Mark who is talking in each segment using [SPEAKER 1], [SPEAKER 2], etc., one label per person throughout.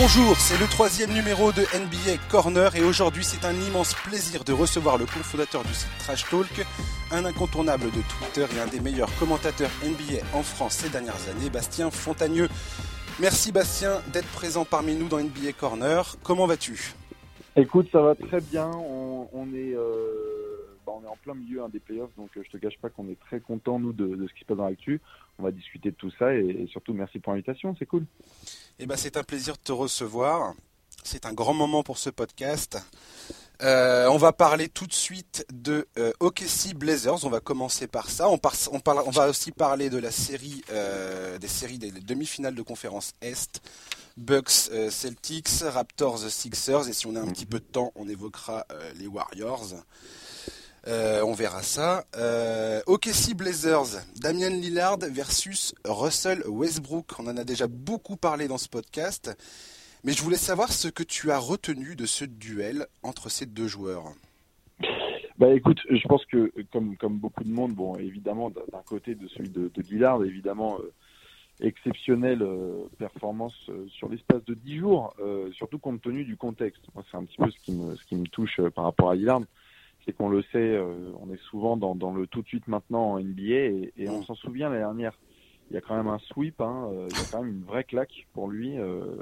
[SPEAKER 1] Bonjour, c'est le troisième numéro de NBA Corner et aujourd'hui c'est un immense plaisir de recevoir le cofondateur du site Trash Talk, un incontournable de Twitter et un des meilleurs commentateurs NBA en France ces dernières années, Bastien Fontagneux. Merci Bastien d'être présent parmi nous dans NBA Corner. Comment vas-tu?
[SPEAKER 2] Écoute, ça va très bien. On, est, euh, bah, est en plein milieu des playoffs, donc euh, je te cache pas qu'on est très content nous de, ce qui se passe dans l'actu. On va discuter de tout ça et, surtout merci pour l'invitation, c'est cool.
[SPEAKER 1] Eh ben, c'est un plaisir de te recevoir. C'est un grand moment pour ce podcast. Euh, on va parler tout de suite de euh, OKC Blazers. On va commencer par ça. On, on, on va aussi parler de la série, des séries des demi-finales de conférence Est. Bucks euh, Celtics, Raptors Sixers, et si on a un petit peu de temps, on évoquera euh, les Warriors. Euh, on verra ça. OKC Blazers, Damian Lillard versus Russell Westbrook. On en a déjà beaucoup parlé dans ce podcast, mais je voulais savoir ce que tu as retenu de ce duel entre ces deux joueurs.
[SPEAKER 2] Bah écoute, je pense que comme comme beaucoup de monde, bon évidemment d'un côté de celui de, Lillard, évidemment exceptionnelle euh, performance euh, sur l'espace de 10 jours, euh, surtout compte tenu du contexte. C'est un petit peu ce qui me touche par rapport à Lillard, c'est qu'on le sait, on est souvent dans, le tout de suite maintenant en NBA et, on s'en souvient la dernière. Il y a quand même un sweep, hein, il y a quand même une vraie claque pour lui. Euh,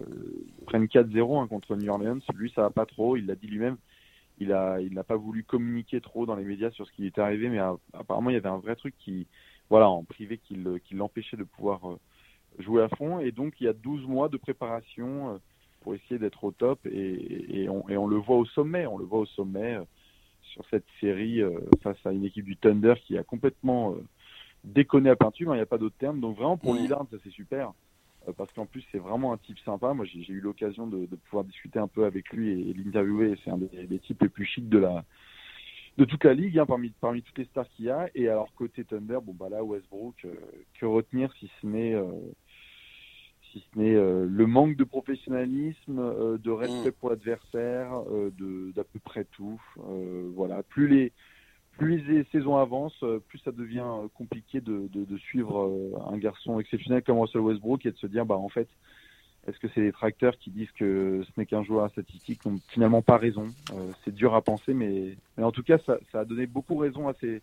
[SPEAKER 2] ils prennent 4-0 hein, contre New Orleans. Lui, ça va pas trop. Il l'a dit lui-même. Il n'a pas voulu communiquer trop dans les médias sur ce qui était arrivé, mais apparemment il y avait un vrai truc qui, voilà, en privé, qui l'empêchait de pouvoir jouer à fond. Et donc, il y a 12 mois de préparation euh, pour essayer d'être au top. Et, et, on, le voit au sommet. On le voit au sommet euh, sur cette série euh, face à une équipe du Thunder qui a complètement déconné à peinture. Il n'y a pas d'autre terme. Donc, vraiment, pour mmh. Lillard, ça c'est super. Parce qu'en plus, c'est vraiment un type sympa. Moi, j'ai eu l'occasion de, de, pouvoir discuter un peu avec lui et, l'interviewer. C'est un des, des, types les plus chics de la, de toute la ligue, hein, parmi, parmi toutes les stars qu'il y a. Et alors côté Thunder, bon bah là Westbrook, que retenir si ce n'est si ce n'est euh, le manque de professionnalisme, euh, de respect mm. pour l'adversaire, euh, d'à peu près tout. voilà, plus les plus les saisons avancent, plus ça devient compliqué de, de, de suivre un garçon exceptionnel comme Russell Westbrook et de se dire bah en fait est-ce que c'est les tracteurs qui disent que ce n'est qu'un joueur statistique n'ont finalement pas raison C'est dur à penser, mais, mais en tout cas, ça, ça, a donné beaucoup raison à ces,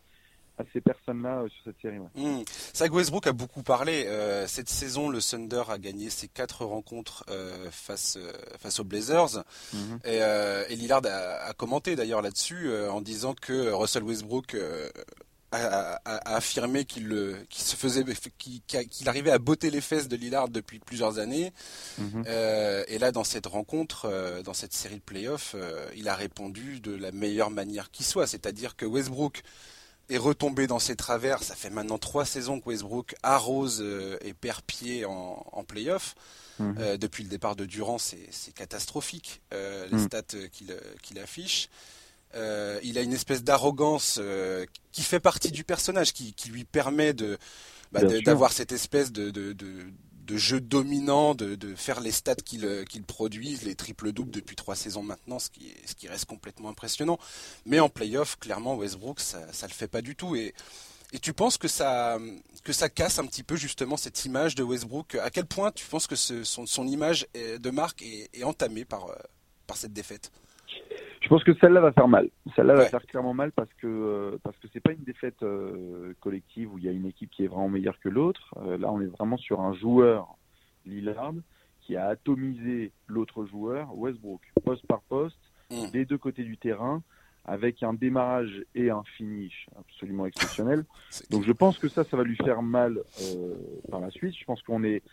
[SPEAKER 2] à ces personnes-là euh, sur cette série. Ouais.
[SPEAKER 1] Mmh. Westbrook a beaucoup parlé. Euh, cette saison, le Thunder a gagné ses quatre rencontres euh, face face aux Blazers. Mmh. Et, et, Lillard a, commenté d'ailleurs là-dessus en disant que Russell Westbrook a, affirmé qu'il se faisait qu'il arrivait à botter les fesses de Lillard depuis plusieurs années. Mmh. et là, dans cette rencontre, dans cette série de playoffs, il a répondu de la meilleure manière qui soit, c'est-à-dire que Westbrook est retombé dans ses travers. Ça fait maintenant trois saisons que Westbrook arrose euh, et perd pied en, en playoff. Mhm. Euh, depuis le départ de Durant, c'est catastrophique euh, les mhm. stats qu'il affiche. il a une espèce d'arrogance qui fait partie du personnage, qui, lui permet de bah, d'avoir cette espèce de, de jeu dominant, de, de faire les stats qu'il euh, produit, les triples-doubles depuis trois saisons maintenant, ce qui, ce qui reste complètement impressionnant. Mais en playoff, clairement, Westbrook, ça ne le fait pas du tout. Et, et tu penses que ça, que ça casse un petit peu justement cette image de Westbrook? À quel point tu penses que son, son, image de marque est, est entamée par, euh, par cette défaite?
[SPEAKER 2] Je pense que celle-là va faire mal. Celle-là va faire clairement mal parce que euh, parce que c'est pas une défaite euh, collective où il y a une équipe qui est vraiment meilleure que l'autre. Euh, là, on est vraiment sur un joueur Lillard qui a atomisé l'autre joueur Westbrook, poste par poste, mm. des deux côtés du terrain, avec un démarrage et un finish absolument exceptionnel. Donc, je pense que ça, ça va lui faire mal par la suite. Je pense qu'on est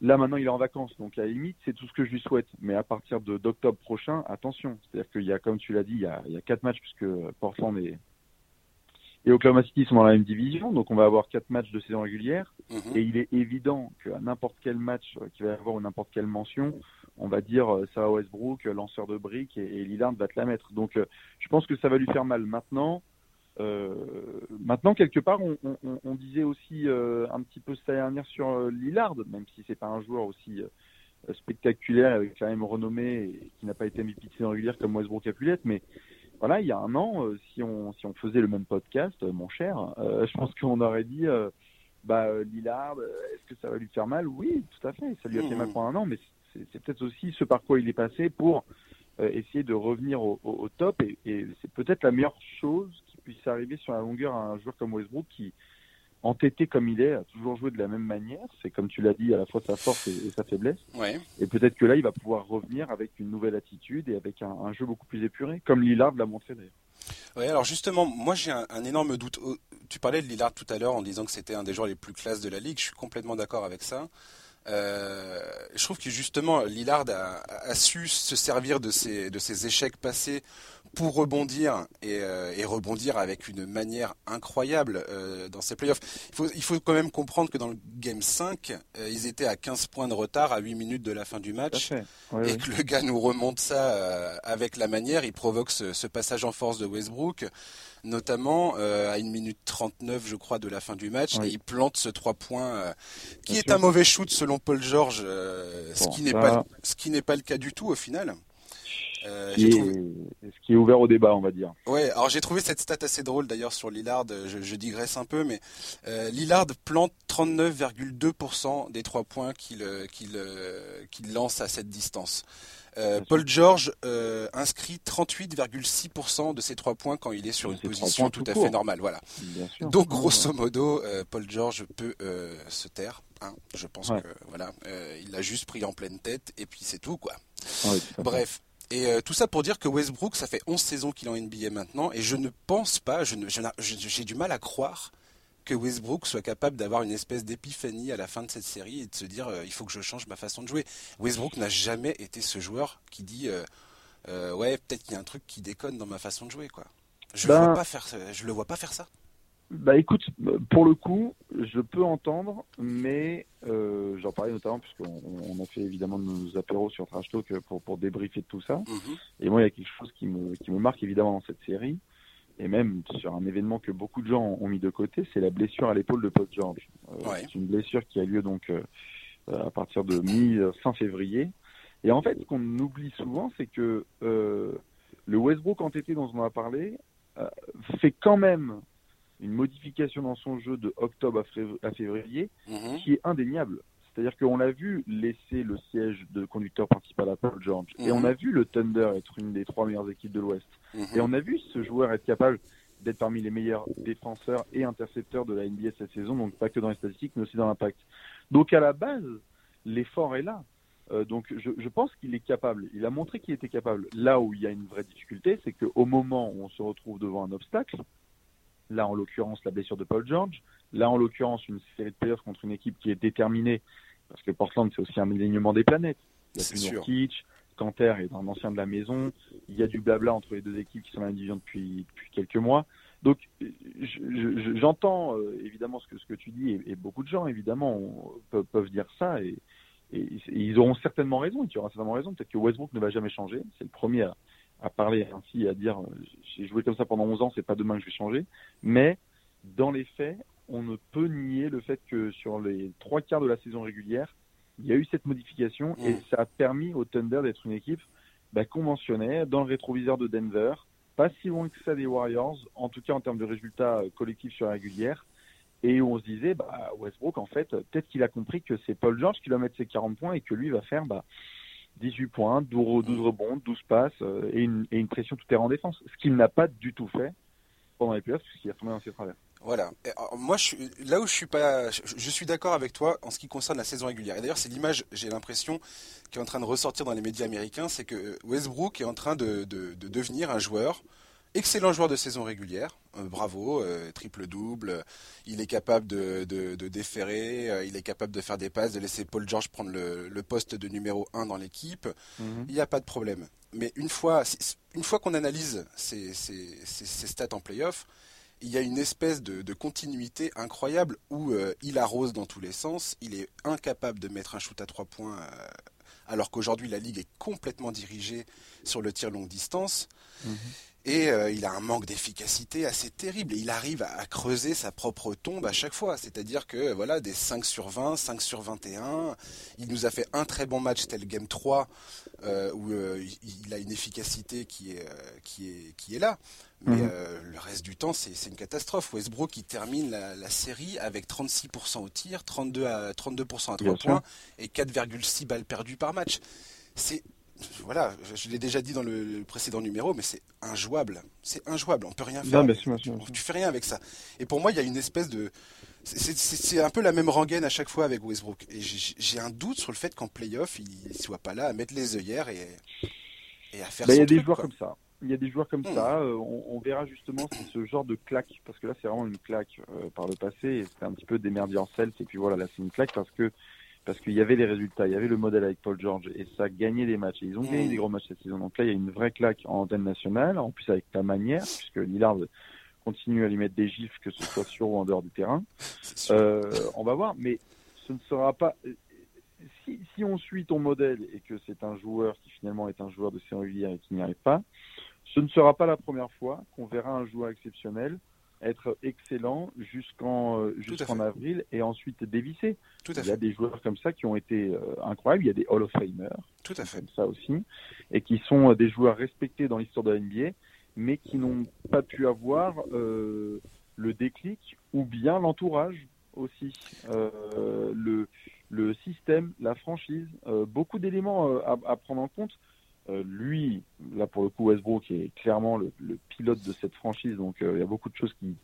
[SPEAKER 2] Là maintenant il est en vacances, donc à la limite c'est tout ce que je lui souhaite. Mais à partir d'octobre prochain, attention, c'est-à-dire qu'il y a, comme tu l'as dit, il y a, il y a quatre matchs puisque Portland et, et Oklahoma City sont dans la même division, donc on va avoir quatre matchs de saison régulière. Mhm. Et il est évident qu'à n'importe quel match qu'il va y avoir ou n'importe quelle mention, on va dire euh, ça va Westbrook, lanceur de briques, et, et Lillard va te la mettre. Donc euh, je pense que ça va lui faire mal. Maintenant, euh, maintenant, quelque part, on, on, on disait aussi euh, un petit peu cette dernière sur euh, Lillard, même si c'est pas un joueur aussi spectaculaire avec la même renommée et qui n'a pas été MVP de régulière comme Westbrook a pu l'être, mais voilà, il y a un an, si on si on faisait le même podcast, mon cher, je pense qu'on aurait dit, bah Lillard, est-ce que ça va lui faire mal? Oui, tout à fait, ça lui a fait mal mmh. pendant un an, mais c'est peut-être aussi ce par quoi il est passé pour essayer de revenir au, top. Et, c'est peut-être la meilleure chose puisse arriver sur la longueur à un joueur comme Westbrook qui, entêté comme il est, a toujours joué de la même manière. C'est comme tu l'as dit, à la fois sa force et, sa faiblesse. Et peut-être que là, il va pouvoir revenir avec une nouvelle attitude et avec un, jeu beaucoup plus épuré, comme Lillard l'a montré d'ailleurs.
[SPEAKER 1] Oui, alors justement, moi j'ai un, énorme doute. Tu parlais de Lillard tout à l'heure en disant que c'était un des joueurs les plus classes de la ligue. Je suis complètement d'accord avec ça. Euh, je trouve que justement Lillard a, su se servir de ses, de ses échecs passés pour rebondir euh, et, rebondir avec une manière incroyable euh, dans ces playoffs. Il faut, il faut quand même comprendre que dans le Game 5, ils étaient à 15 points de retard à 8 minutes de la fin du match. Et que le gars nous remonte ça avec la manière, il provoque ce, ce, passage en force de Westbrook notamment euh, à une minute 39 je crois de la fin du match et il plante ce 3 points euh, qui est un mauvais shoot selon Paul George euh, ce qui n'est pas ce qui n'est pas le cas du tout au final.
[SPEAKER 2] Ce, qui est, ce qui est ouvert au débat, on va dire.
[SPEAKER 1] Ouais, alors j'ai trouvé cette stat assez drôle d'ailleurs sur Lillard. Je, je, digresse un peu, mais Lillard plante 39,2% des trois points qu'il qu'il qu'il lance à cette distance. Euh, Paul George euh, inscrit 38,6% de ses trois points quand il est sur une position tout, à fait normale. Voilà. Donc grosso modo, euh, Paul George peut se taire. Hein. Je pense que voilà, il l'a juste pris en pleine tête et puis c'est tout quoi. Bref. Et tout ça pour dire que Westbrook, ça fait 11 saisons qu'il est en NBA maintenant, et je ne pense pas, j'ai je, du mal à croire que Westbrook soit capable d'avoir une espèce d'épiphanie à la fin de cette série et de se dire euh, il faut que je change ma façon de jouer. Westbrook n'a jamais été ce joueur qui dit euh, euh, ouais peut-être qu'il y a un truc qui déconne dans ma façon de jouer quoi. Je ben, vois pas faire je le vois pas faire ça.
[SPEAKER 2] Bah écoute, pour le coup, je peux entendre, mais j'en parlais notamment puisqu'on on a fait évidemment nos apéros sur Trash Talk pour, pour débriefer de tout ça. Mhm. Et moi, il y a quelque chose qui me, qui me marque évidemment dans cette série, et même sur un événement que beaucoup de gens ont mis de côté, c'est la blessure à l'épaule de Paul George. Euh, c'est une blessure qui a lieu donc euh, à partir de mi-fin février. Et en fait, ce qu'on oublie souvent, c'est que euh, le Westbrook entêté dont on a parlé fait quand même une modification dans son jeu de octobre à février mhm. qui est indéniable. C'est-à-dire qu'on l'a vu laisser le siège de conducteur principal à Paul George. Et on mhm. a vu le Thunder être une des trois meilleures équipes de l'Ouest. Mhm. Et on a vu ce joueur être capable d'être parmi les meilleurs défenseurs et intercepteurs de la NBA cette saison, donc pas que dans les statistiques, mais aussi dans l'impact. Donc à la base, l'effort est là. Euh, donc je, je pense qu'il est capable. Il a montré qu'il était capable. Là où il y a une vraie difficulté, c'est qu'au moment où on se retrouve devant un obstacle, là en l'occurrence la blessure de Paul George, là en l'occurrence une série de playoffs contre une équipe qui est déterminée parce que Portland, c'est aussi un alignement des planètes. Il y a Nurkic, Canter est un ancien de la maison. Il y a du blabla entre les deux équipes qui sont dans la division depuis, depuis quelques mois. Donc, j'entends euh, évidemment ce que, ce que tu dis, et, beaucoup de gens, évidemment, peuvent, dire ça, et, ils auront certainement raison, tu auras certainement raison. Peut-être que Westbrook ne va jamais changer. C'est le premier à, à parler ainsi, à dire euh, j'ai joué comme ça pendant 11 ans, c'est pas demain que je vais changer. Mais dans les faits, on ne peut nier le fait que sur les trois quarts de la saison régulière, il y a eu cette modification et mm. ça a permis au Thunder d'être une équipe bah, conventionnelle dans le rétroviseur de Denver, pas si loin que ça des Warriors, en tout cas en termes de résultats euh, collectifs sur la régulière. Et où on se disait, bah, Westbrook, en fait, peut-être qu'il a compris que c'est Paul George qui va mettre ses 40 points et que lui va faire bah, 18 points, 12, 12 rebonds, 12 passes euh, et, une, et une pression tout terrain en défense. Ce qu'il n'a pas du tout fait pendant les playoffs puisqu'il a tombé dans ses travers.
[SPEAKER 1] Voilà. moi, je là où je suis pas, je, suis d'accord avec toi en ce qui concerne la saison régulière. Et d'ailleurs, c'est l'image, j'ai l'impression, qui est en train de ressortir dans les médias américains, c'est que Westbrook est en train de, devenir un joueur, excellent joueur de saison régulière. Euh, bravo, euh, triple double. Il est capable de, déférer, euh, il est capable de faire des passes, de laisser Paul George prendre le, poste de numéro 1 dans l'équipe. Mhm. Il n'y a pas de problème. Mais une fois, une fois qu'on analyse ces, ces stats en playoff, il y a une espèce de, continuité incroyable où il arrose dans tous les sens, il est incapable de mettre un shoot à trois points, alors qu'aujourd'hui la ligue est complètement dirigée sur le tir longue distance. Mhm. Et euh, il a un manque d'efficacité assez terrible. Et il arrive à, creuser sa propre tombe à chaque fois. C'est-à-dire que voilà, des 5 sur 20, 5 sur 21. Il nous a fait un très bon match tel Game 3, euh, où euh, il, a une efficacité qui est, qui est, qui est là. Mais mhm. le reste du temps, c'est une catastrophe. Westbrook, qui termine la, série avec 36% au tir, 32 à, 32% à 3 points et 4,6 balles perdues par match. C'est voilà, je l'ai déjà dit dans le précédent numéro, mais c'est injouable. C'est injouable. On peut rien faire. Tu fais rien avec ça. Et pour moi, il y a une espèce de. C'est un peu la même rengaine à chaque fois avec Westbrook. Et j'ai un doute sur le fait qu'en playoff, il soit pas là à mettre les œillères et, et à faire.
[SPEAKER 2] Bah, il y a des joueurs comme ça. Il y a des joueurs comme hmm. ça. Euh, on, verra justement si ce genre de claque, parce que là, c'est vraiment une claque euh, par le passé. C'était un petit peu démerdier en Et puis voilà, là, c'est une claque parce que parce qu'il y avait les résultats, il y avait le modèle avec Paul George et ça gagnait des matchs. Et ils ont gagné des gros matchs cette saison. Donc là, il y a une vraie claque en antenne nationale, en plus avec ta manière, puisque Lillard continue à lui mettre des gifs, que ce soit sur ou en dehors du terrain. Euh, on va voir, mais ce ne sera pas. Si, si on suit ton modèle et que c'est un joueur qui finalement est un joueur de série régulière et qui n'y arrive pas, ce ne sera pas la première fois qu'on verra un joueur exceptionnel être excellent jusqu'en euh, jusqu'en avril et ensuite dévisser.
[SPEAKER 1] Tout à
[SPEAKER 2] il y a des joueurs comme ça qui ont été euh, incroyables. Il y a des Hall of Famers.
[SPEAKER 1] Tout à fait.
[SPEAKER 2] Comme ça aussi. Et qui sont euh, des joueurs respectés dans l'histoire de la NBA, mais qui n'ont pas pu avoir le déclic ou bien l'entourage aussi. le, le système, la franchise, beaucoup d'éléments à, à, prendre en compte. Euh, lui, là pour le coup, Westbrook est clairement le, pilote de cette franchise, donc euh, il y a beaucoup de choses qui,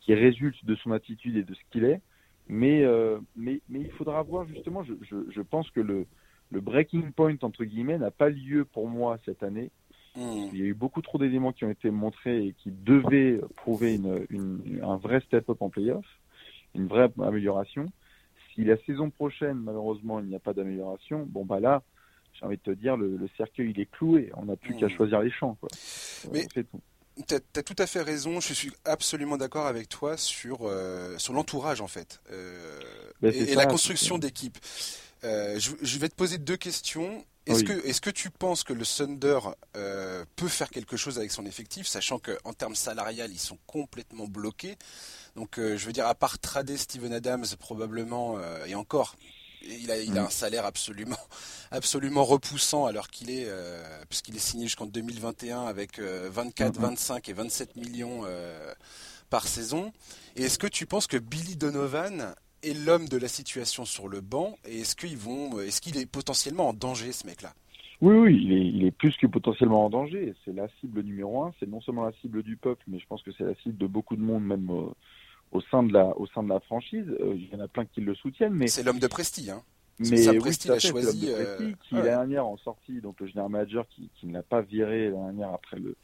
[SPEAKER 2] qui résultent de son attitude et de ce qu'il est. Mais, euh, mais, mais il faudra voir justement, je, je, je, pense que le, le breaking point, entre guillemets, n'a pas lieu pour moi cette année. Hmm. Il y a eu beaucoup trop d'éléments qui ont été montrés et qui devaient prouver une, une, un vrai step-up en playoff, une vraie amélioration. Si la saison prochaine, malheureusement, il n'y a pas d'amélioration, bon bah là, j'ai envie de te dire, le, cercueil il est cloué, on n'a plus qu'à hmm. choisir les champs. Quoi.
[SPEAKER 1] Mais tu as, tout à fait raison, je suis absolument d'accord avec toi sur, euh, sur l'entourage en fait, euh, ben, et, la construction d'équipe. Euh, je, vais te poser deux questions. Est-ce que, est que tu penses que le Thunder peut faire quelque chose avec son effectif, sachant qu'en termes salarial, ils sont complètement bloqués? Donc, je veux dire, à part trader Steven Adams, probablement, et encore, il a, il a mm. un salaire absolument, absolument repoussant alors qu'il est, euh, puisqu'il est signé jusqu'en 2021 avec 24, euh, 25 mm-hmm. et 27 millions euh, par saison. Et est-ce que tu penses que Billy Donovan est l'homme de la situation sur le banc? Et est-ce qu'ils vont, est-ce qu'il est potentiellement en danger ce mec-là?
[SPEAKER 2] Oui, oui, il est, il est, plus que potentiellement en danger. C'est la cible numéro un. C'est non seulement la cible du peuple, mais je pense que c'est la cible de beaucoup de monde, même au sein de la, au sein de la franchise. Euh, il y en a plein qui le soutiennent, mais
[SPEAKER 1] c'est l'homme de Presti, hein.
[SPEAKER 2] Mais oui, Presti a choisi. Euh, qui l'année dernière en sortie, donc le général manager qui, qui ne l'a pas viré l'année dernière après le,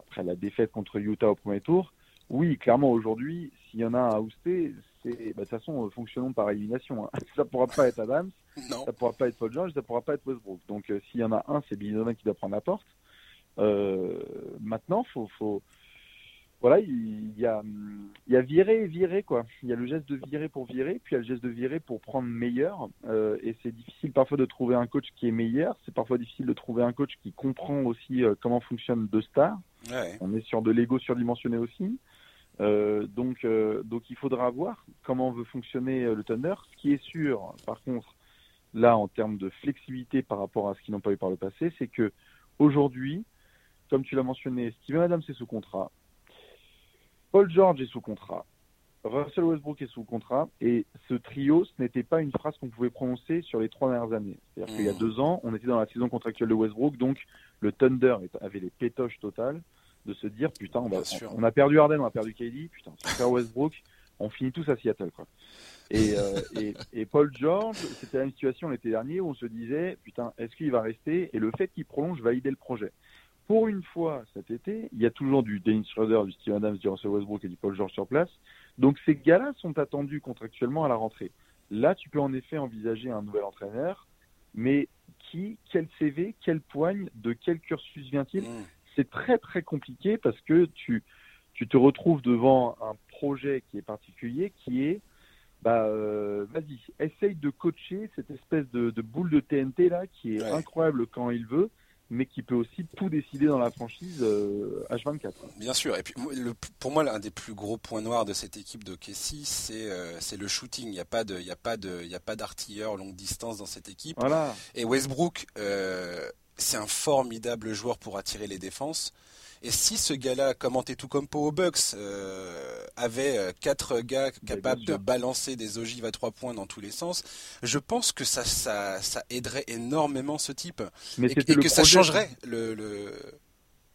[SPEAKER 2] après la défaite contre Utah au premier tour. Oui, clairement aujourd'hui, s'il y en a un à ouster, c'est bah, de toute façon fonctionnons par élimination. Hein. Ça pourra pas être Adams, ça pourra pas être Paul George, ça pourra pas être Westbrook. Donc euh, s'il y en a un, c'est Billy Donovan qui doit prendre la porte. Euh, maintenant, faut, faut voilà, il y a, il y a virer et virer, quoi. Il y a le geste de virer pour virer, puis il y a le geste de virer pour prendre meilleur. Euh, et c'est difficile parfois de trouver un coach qui est meilleur. C'est parfois difficile de trouver un coach qui comprend aussi euh, comment fonctionnent deux stars. On est sur de l'ego surdimensionné aussi. Euh, donc, donc il faudra voir comment veut fonctionner le Thunder. Ce qui est sûr, par contre, là, en termes de flexibilité par rapport à ce qu'ils n'ont pas eu par le passé, c'est que aujourd'hui, comme tu l'as mentionné, Steven Adams est sous contrat. Paul George est sous contrat. Russell Westbrook est sous contrat. Et ce trio, ce n'était pas une phrase qu'on pouvait prononcer sur les trois dernières années. C'est-à-dire qu'il y a hmm. deux ans, on était dans la saison contractuelle de Westbrook, donc le Thunder avait les pétoches totales de se dire putain, on, on, a perdu Harden, on a perdu KD, putain, super Westbrook, on finit tous à Seattle. Quoi. Et, euh, et, et, Paul George, c'était la même situation l'été dernier où on se disait putain, est-ce qu'il va rester? Et le fait qu'il prolonge validait le projet pour une fois cet été, il y a toujours du Dennis Schroeder, du Steve Adams, du Russell Westbrook et du Paul George sur place. Donc ces gars-là sont attendus contractuellement à la rentrée. Là, tu peux en effet envisager un nouvel entraîneur, mais qui, quel CV, quelle poigne, de quel cursus vient-il? Mm. C'est très très compliqué parce que tu, tu te retrouves devant un projet qui est particulier, qui est, bah, euh, vas-y, essaye de coacher cette espèce de, boule de TNT là, qui est incroyable quand il veut, mais qui peut aussi tout décider dans la franchise H24.
[SPEAKER 1] Bien sûr. Et puis pour moi, l'un des plus gros points noirs de cette équipe de Kessie, c'est c'est le shooting. Il n'y a pas de il y a pas de il y a pas d'artilleur longue distance dans cette équipe.
[SPEAKER 2] Voilà.
[SPEAKER 1] Et Westbrook, c'est un formidable joueur pour attirer les défenses. Et si ce gars-là, comme Antetokounmpo au Bucks, euh, avait euh, quatre gars capables de balancer des ogives à trois points dans tous les sens, je pense que ça, ça, ça aiderait énormément ce type. Mais et, que ça changerait le,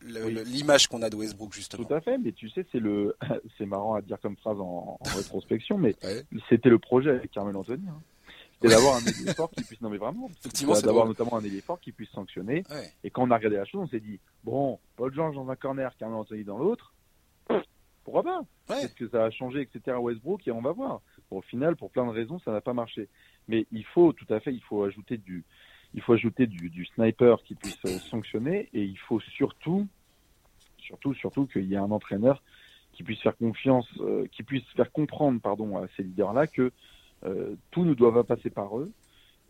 [SPEAKER 1] l'image qu'on a de Westbrook justement.
[SPEAKER 2] Tout à fait, mais tu sais, c'est le, c'est marrant à dire comme phrase en, rétrospection, mais c'était le projet avec Carmel Anthony. Hein c'est d'avoir un ailier fort qui puisse, non mais vraiment, d'avoir notamment un ailier fort qui puisse sanctionner. Et quand on a regardé la chose, on s'est dit, bon, Paul George dans un corner, Carmel Anthony dans l'autre, pourquoi pas? Est-ce que ça a changé, etc. Westbrook, et on va voir. au final, pour plein de raisons, ça n'a pas marché. Mais il faut, tout à fait, il faut ajouter du, il faut ajouter du, du sniper qui puisse euh, sanctionner, et il faut surtout, surtout, surtout qu'il y ait un entraîneur qui puisse faire confiance, euh, qui puisse faire comprendre, pardon, à ces leaders-là que tout ne doit pas passer par eux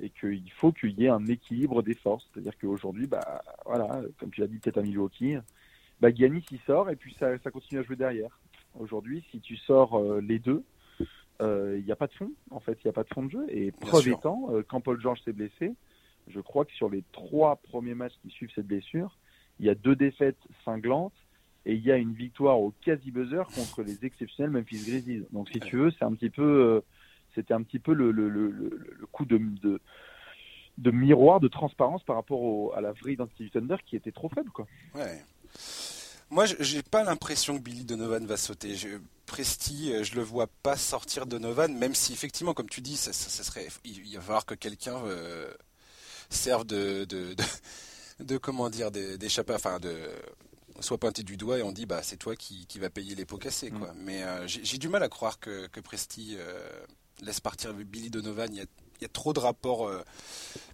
[SPEAKER 2] et qu'il faut qu'il y ait un équilibre des forces. C'est-à-dire qu'aujourd'hui, bah, voilà, comme tu l'as dit peut-être à Milwaukee, bah, Giannis il sort et puis ça, ça continue à jouer derrière. Aujourd'hui, si tu sors euh, les deux, il euh, n'y a pas de fond. En fait, il n'y a pas de fond de jeu. Et preuve étant, quand Paul George s'est blessé, je crois que sur les trois premiers matchs qui suivent cette blessure, il y a deux défaites cinglantes et il y a une victoire au quasi-buzzer contre les exceptionnels Memphis Grizzlies. Donc, si tu veux, c'est un petit peu c'était un petit peu le, le, le, le coup de, de, de, miroir, de transparence par rapport à la vraie identité Thunder qui était trop faible. Quoi.
[SPEAKER 1] Ouais. Moi, j'ai pas l'impression que Billy Donovan va sauter. Je, Presti, euh, je le vois pas sortir Donovan, même si effectivement, comme tu dis, ça, ça, serait, il, va falloir que quelqu'un euh, serve de, de, de, comment dire, d'échapper, enfin de soit pointé du doigt et on dit bah c'est toi qui, qui va payer les pots cassés quoi. Mm. Mais euh, j'ai du mal à croire que, que Presti laisse partir Billy Donovan. Il y a, il y a trop de rapports euh,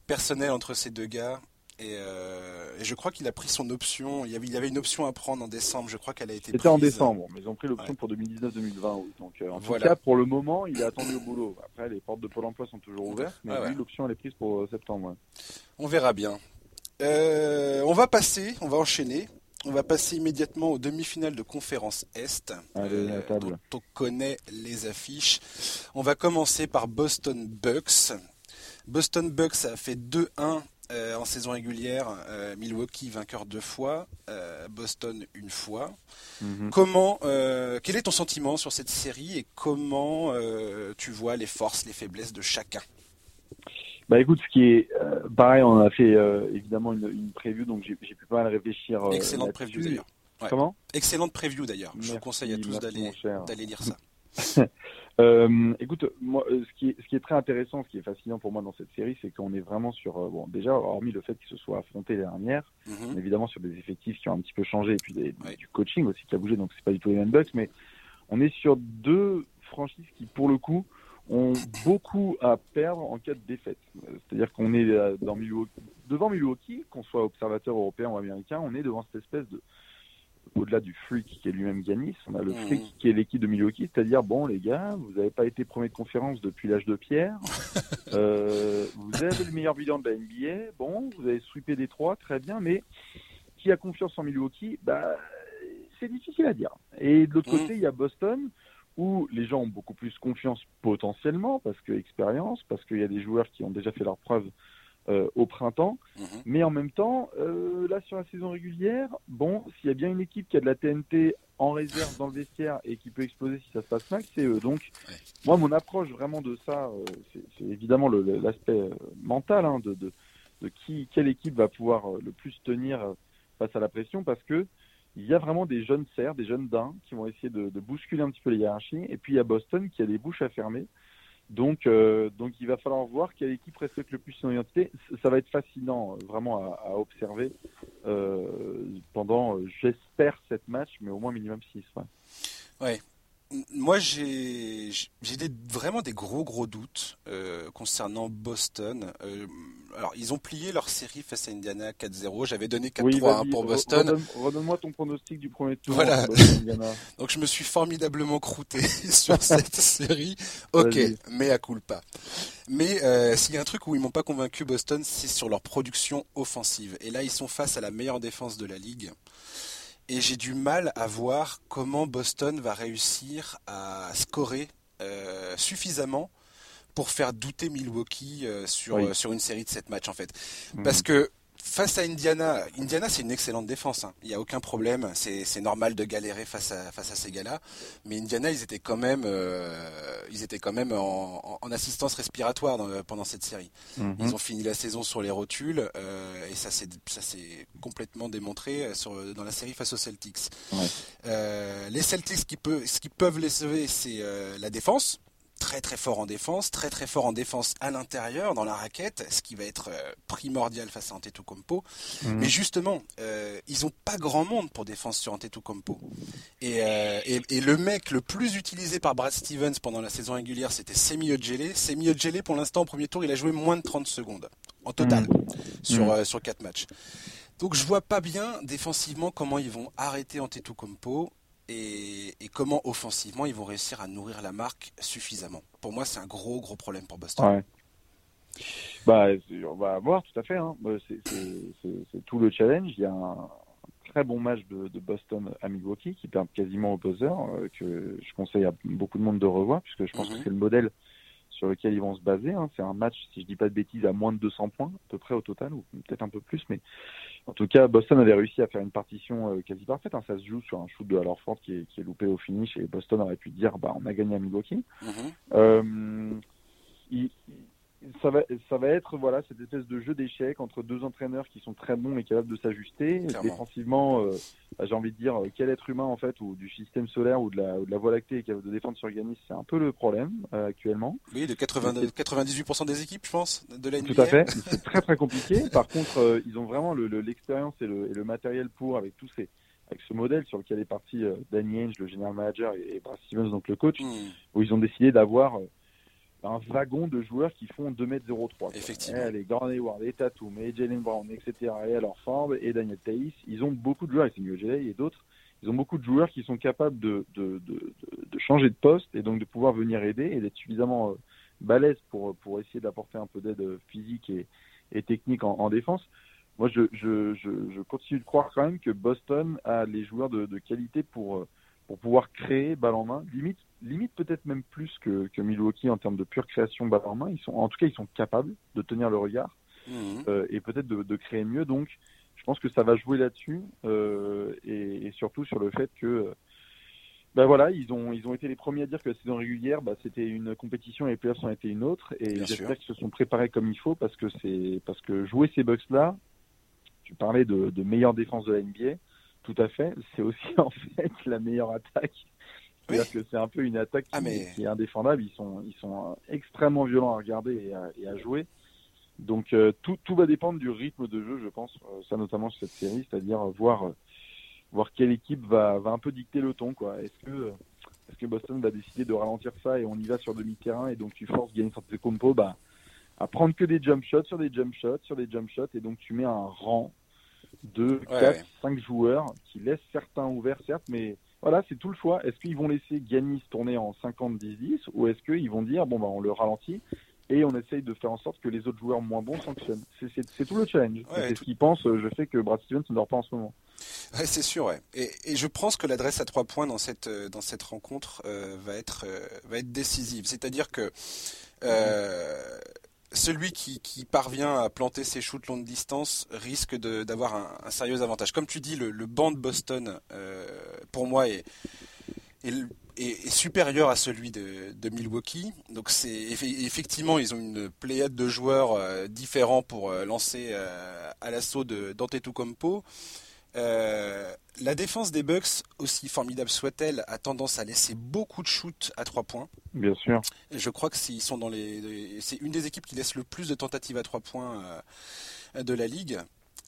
[SPEAKER 1] personnels entre ces deux gars. Euh, et, je crois qu'il a pris son option. Il y, avait, il y avait une option à prendre en décembre. Je crois qu'elle a été
[SPEAKER 2] C'était en décembre, mais ils ont pris l'option pour 2019-2020. Donc, euh, en tout cas, pour le moment, il est attendu au boulot. Après, les portes de Pôle emploi sont toujours ouvertes, mais ah l'option, elle est prise pour septembre.
[SPEAKER 1] On verra bien. on va passer, on va enchaîner on va passer immédiatement aux demi-finales de conférence Est,
[SPEAKER 2] euh,
[SPEAKER 1] dont on connaît les affiches. On va commencer par Boston Bucks. Boston Bucks a fait 2-1 euh, en saison régulière. Euh, Milwaukee vainqueur deux fois, Boston une fois. Mhm. Comment, quel est ton sentiment sur cette série et comment tu vois les forces, les faiblesses de chacun?
[SPEAKER 2] Bah écoute, ce qui est euh, pareil, on a fait euh, évidemment une, une preview, donc j'ai pu pas mal réfléchir.
[SPEAKER 1] Euh, Excellente preview d'ailleurs.
[SPEAKER 2] Comment?
[SPEAKER 1] Excellente preview d'ailleurs. Je vous conseille à tous d'aller d'aller lire ça.
[SPEAKER 2] euh, écoute, moi, ce qui, est, ce qui est très intéressant, ce qui est fascinant pour moi dans cette série, c'est qu'on est vraiment sur, bon, déjà, hormis le fait qu'ils se soient affrontés les dernières, mhm. évidemment sur des effectifs qui ont un petit peu changé, et puis du coaching aussi qui a bougé, donc c'est pas du tout les mêmes bugs, mais on est sur deux franchises qui, pour le coup, ont beaucoup à perdre en cas de défaite. C'est-à-dire qu'on est euh, dans devant Milwaukee, qu'on soit observateur européen ou américain, on est devant cette espèce de au-delà du freak qui est lui-même Giannis, on a le freak mmh. qui est l'équipe de Milwaukee, c'est-à-dire bon les gars, vous n'avez pas été premier de conférence depuis l'âge de pierre, euh, vous avez le meilleur bilan de la NBA, bon, vous avez sweepé des trois, très bien, mais qui a confiance en Milwaukee, bah c'est difficile à dire. Et de l'autre mmh. côté, il y a Boston où les gens ont beaucoup plus confiance potentiellement, parce que expérience, parce qu'il y a des joueurs qui ont déjà fait leur preuve euh, au printemps. Mhm. Mais en même temps, euh, là sur la saison régulière, bon, s'il y a bien une équipe qui a de la TNT en réserve dans le vestiaire et qui peut exploser si ça se passe mal, c'est eux. Donc, moi, mon approche vraiment de ça, euh, c'est évidemment l'aspect mental hein, de, de, de, qui, quelle équipe va pouvoir le plus tenir face à la pression, parce que il y a vraiment des jeunes cerfs, des jeunes daims qui vont essayer de, bousculer un petit peu les hiérarchies. Et puis il y a Boston qui a des bouches à fermer. Donc, euh, donc il va falloir voir quelle équipe respecte le plus son identité. Ça va être fascinant, euh, vraiment à, observer euh, pendant, j'espère, sept matchs, mais au moins minimum six.
[SPEAKER 1] Ouais. ouais moi, j'ai vraiment des gros gros doutes euh, concernant Boston. Euh, alors ils ont plié leur série face à Indiana 4-0. J'avais donné 4-3 hein, pour Boston.
[SPEAKER 2] Redonne-moi ton pronostic du premier tour.
[SPEAKER 1] Voilà. Donc je me suis formidablement croûté sur cette série. Ok, mais à culpa. Mais euh, s'il y a un truc où ils m'ont pas convaincu Boston, c'est sur leur production offensive. Et là, ils sont face à la meilleure défense de la ligue. Et j'ai du mal à voir comment Boston va réussir à scorer euh, suffisamment pour faire douter Milwaukee euh, sur, euh, sur une série de 7 matchs en fait. Mhm. Parce que face à Indiana, Indiana c'est une excellente défense, hein. il n'y a aucun problème, c'est normal de galérer face à, face à ces gars-là, mais Indiana ils étaient quand même, ils étaient quand même en, assistance respiratoire pendant cette série. Mhm. Ils ont fini la saison sur les rotules et ça s'est complètement démontré sur, dans la série face aux Celtics. les Celtics, ce qui, peut, ce qui peuvent les sauver c'est la défense, très très fort en défense, très très fort en défense à l'intérieur, dans la raquette, ce qui va être euh, primordial face à Antetokounmpo. Mhm. Mais justement, euh, ils ont pas grand monde pour défense sur Antetokounmpo. Et, euh, et, et, le mec le plus utilisé par Brad Stevens pendant la saison régulière, c'était Semi Ojele. Semi Ojele, pour l'instant, au premier tour, il a joué moins de 30 secondes en total mhm. sur, mhm. sur 4 matchs. Donc je vois pas bien défensivement comment ils vont arrêter Antetokounmpo et, comment offensivement ils vont réussir à nourrir la marque suffisamment. Pour moi, c'est un gros gros problème pour Boston.
[SPEAKER 2] Ouais. Bah, on va voir tout à fait. Hein. Bah, c'est tout le challenge. Il y a un très bon match de, Boston à Milwaukee qui perd quasiment au buzzer, euh, que je conseille à beaucoup de monde de revoir, puisque je pense que mhm. c'est le modèle sur lequel ils vont se baser. Hein. C'est un match, si je dis pas de bêtises, à moins de 200 points, à peu près au total, ou peut-être un peu plus, mais en tout cas, Boston avait réussi à faire une partition euh, quasi parfaite. Hein. Ça se joue sur un shoot de Hallerford qui est, qui est loupé au finish, et Boston aurait pu dire, bah, on a gagné à Milwaukee. Mm-hmm. euh, il, ça va, ça va être voilà cette espèce de jeu d'échecs entre deux entraîneurs qui sont très bons et capables de s'ajuster. Défensivement, euh, bah, j'ai envie de dire quel être humain en fait ou du système solaire ou de la, de la Voie lactée capable de défendre sur Giannis, c'est un peu le problème euh, actuellement.
[SPEAKER 1] Oui, de 80, 98% des équipes, je pense, de la
[SPEAKER 2] Tout à fait. C'est très très compliqué. Par contre, euh, ils ont vraiment l'expérience le, et, le, et le matériel pour avec tous ces avec ce modèle sur lequel est parti Danny Ainge, le général manager, et, Brad Stevens, donc le coach, hmm. où ils ont décidé d'avoir un wagon de joueurs qui font 2m03.
[SPEAKER 1] Effectivement.
[SPEAKER 2] les Gordon Hayward, les Tatum, et Jalen Brown, etc. Et alors Ford et Daniel Taïs, ils ont beaucoup de joueurs, et et d'autres, ils ont beaucoup de joueurs qui sont capables de, de, de, de, changer de poste et donc de pouvoir venir aider et d'être suffisamment euh, balèze pour, pour essayer d'apporter un peu d'aide physique et, et technique en, en, défense. Moi, je, je, je, je, continue de croire quand même que Boston a les joueurs de, de qualité pour, euh, pour pouvoir créer balle en main, limite limite peut-être même plus que, que, Milwaukee en termes de pure création balle en main. Ils sont, en tout cas, ils sont capables de tenir le regard mhm. euh, et peut-être de, de, créer mieux. Donc, je pense que ça va jouer là-dessus euh, et, et, surtout sur le fait que, ben voilà, ils ont, ils ont été les premiers à dire que la saison régulière, bah, c'était une compétition et les playoffs ont été une autre. Et j'espère qu'ils se sont préparés comme il faut parce que c'est, parce que jouer ces Bucks-là, tu parlais de, de meilleure défense de la NBA. Tout à fait. C'est aussi en fait la meilleure attaque c'est-à-dire que c'est un peu une attaque ah, qui, est indéfendable. Ils sont, ils sont euh, extrêmement violents à regarder et à, jouer. Donc euh, tout, tout va dépendre du rythme de jeu, je pense. Euh, ça notamment sur cette série, c'est-à-dire voir, voir quelle équipe va, va un peu dicter le ton. Quoi. Est-ce que, est-ce que Boston va décider de ralentir ça et on y va sur demi-terrain et donc tu forces Giannis Antetokounmpo bah, à prendre que des jump shots sur des jump shots sur des jump shots et donc tu mets un rang de 4, 5 joueurs qui laissent certains ouverts certes, mais voilà, c'est tout le choix. Est-ce qu'ils vont laisser Giannis tourner en 50-10-10 ou est-ce qu'ils vont dire, bon, bah, on le ralentit et on essaye de faire en sorte que les autres joueurs moins bons sanctionnent C'est tout le challenge. c'est ce qu'ils pensent. Je sais que Brad Stevens ne dort pas en ce moment.
[SPEAKER 1] Ouais, c'est sûr. Ouais. Et, et, je pense que l'adresse à trois points dans cette euh, dans cette rencontre euh, va être euh, va être décisive. C'est-à-dire que euh, celui qui, parvient à planter ses shoots longue distance risque d'avoir un, sérieux avantage. Comme tu dis, le, banc de Boston, euh, pour moi, est, supérieur à celui de, Milwaukee. Donc c'est effectivement, ils ont une pléiade de joueurs euh, différents pour euh, lancer à l'assaut d'Antetokounmpo. Euh, la défense des Bucks, aussi formidable soit-elle, a tendance à laisser beaucoup de shoots à trois points.
[SPEAKER 2] Bien sûr.
[SPEAKER 1] je crois que s'ils sont dans les, c'est une des équipes qui laisse le plus de tentatives à trois points euh, de la ligue.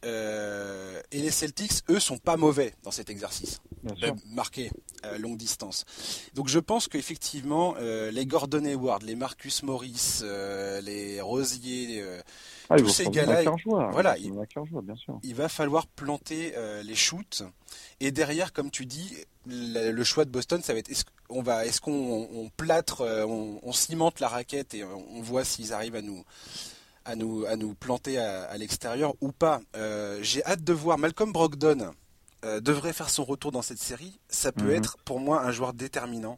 [SPEAKER 1] Et les Celtics, eux, sont pas mauvais dans cet exercice. marqué à longue distance. Donc je pense qu'effectivement, les Gordon Hayward, les Marcus Morris, les Rosier, ah, tous ces gars-là, voilà, il, il, va falloir planter les shoots. Et derrière, comme tu dis, le, choix de Boston, ça va être est-ce qu'on va, est-ce qu'on plâtre, on, cimente la raquette et on voit s'ils arrivent à nous à nous, à nous planter à, l'extérieur ou pas. Euh, j'ai hâte de voir Malcolm Brogdon euh, devrait faire son retour dans cette série. Ça peut mhm. être pour moi un joueur déterminant.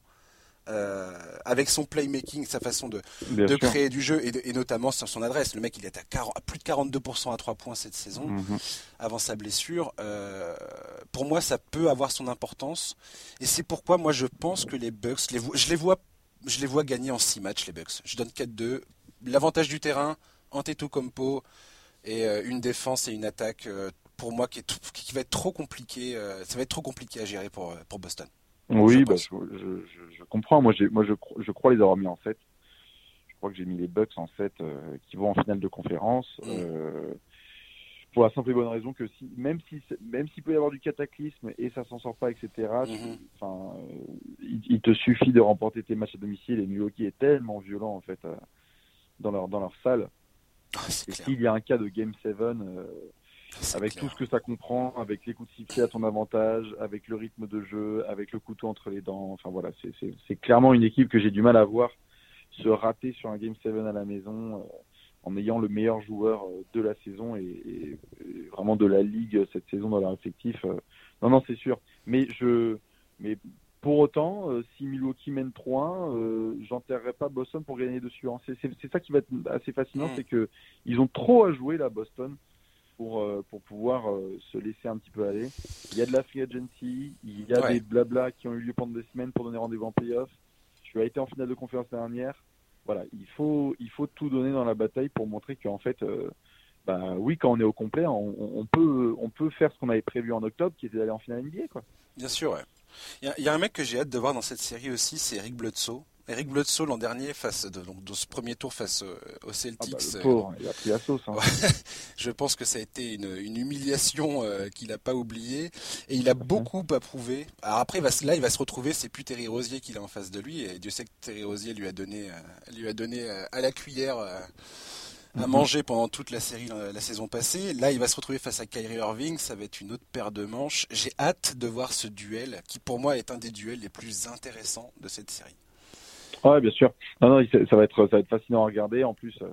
[SPEAKER 1] Euh, avec son playmaking, sa façon de, de créer du jeu et, notamment sur son adresse. Le mec, il est à, plus de 42% à 3 points cette saison mhm. avant sa blessure. pour moi, ça peut avoir son importance et c'est pourquoi moi je pense que les Bucks, les, je les vois, je les vois gagner en 6 matchs les Bucks. Je donne 4-2. L'avantage du terrain, Antetokounmpo et euh, une défense et une attaque euh, pour moi qui, est qui va être trop compliqué. Euh, ça va être trop compliqué à gérer pour, pour Boston.
[SPEAKER 2] Oui, je, bah, je, comprends. Moi, moi je, je, crois les avoir mis en 7. Je crois que j'ai mis les Bucks en 7 qui vont en finale de conférence. Mm. pour la simple et bonne raison que si, même si même s'il peut y avoir du cataclysme et ça s'en sort pas, etc. Mm-hmm. enfin, il, te suffit de remporter tes matchs à domicile et Milwaukee est tellement violent en fait dans leur dans leur salle ah, s'il y a un cas de Game 7, euh, avec tout ce que ça comprend, avec les coups de sifflet à ton avantage, avec le rythme de jeu, avec le couteau entre les dents, enfin voilà, c'est clairement une équipe que j'ai du mal à voir se rater sur un Game 7 à la maison euh, en ayant le meilleur joueur euh, de la saison et, vraiment de la ligue cette saison dans leur effectif. non, non, c'est sûr. Mais je, mais pour autant, euh, si Milwaukee mène 3-1, euh, j'enterrerai pas Boston pour gagner dessus. Hein. C'est ça qui va être assez fascinant, mm. c'est que ils ont trop à jouer là, Boston, pour euh, pour pouvoir se laisser un petit peu aller. Il y a de la free agency, il y a des blabla qui ont eu lieu pendant des semaines pour donner rendez-vous en playoff. Tu as été en finale de conférence dernière. Voilà, il faut il faut tout donner dans la bataille pour montrer qu'en fait, bah oui, quand on est au complet, on, on peut on peut faire ce qu'on avait prévu en octobre, qui était d'aller en finale NBA, quoi.
[SPEAKER 1] Bien sûr, ouais. Il y, a un mec que j'ai hâte de voir dans cette série aussi, c'est Eric Bledsoe. Eric Bledsoe l'an dernier face donc dans ce premier tour face aux Celtics.
[SPEAKER 2] Ah bah, il a pris la sauce. Hein.
[SPEAKER 1] je pense que ça a été une, humiliation euh, qu'il n'a pas oubliée et il a beaucoup approuvé. Alors après là il va se retrouver, c'est plus Terry Rosier qu'il a en face de lui et Dieu sait que Terry Rosier lui a donné euh, lui a donné euh, à la cuillère à mhm. manger pendant toute la série la, saison passée. Là, il va se retrouver face à Kyrie Irving. Ça va être une autre paire de manches. J'ai hâte de voir ce duel, qui pour moi est un des duels les plus intéressants de cette série.
[SPEAKER 2] Ouais, bien sûr. Non, non, ça va être, ça va être fascinant à regarder. En plus, euh,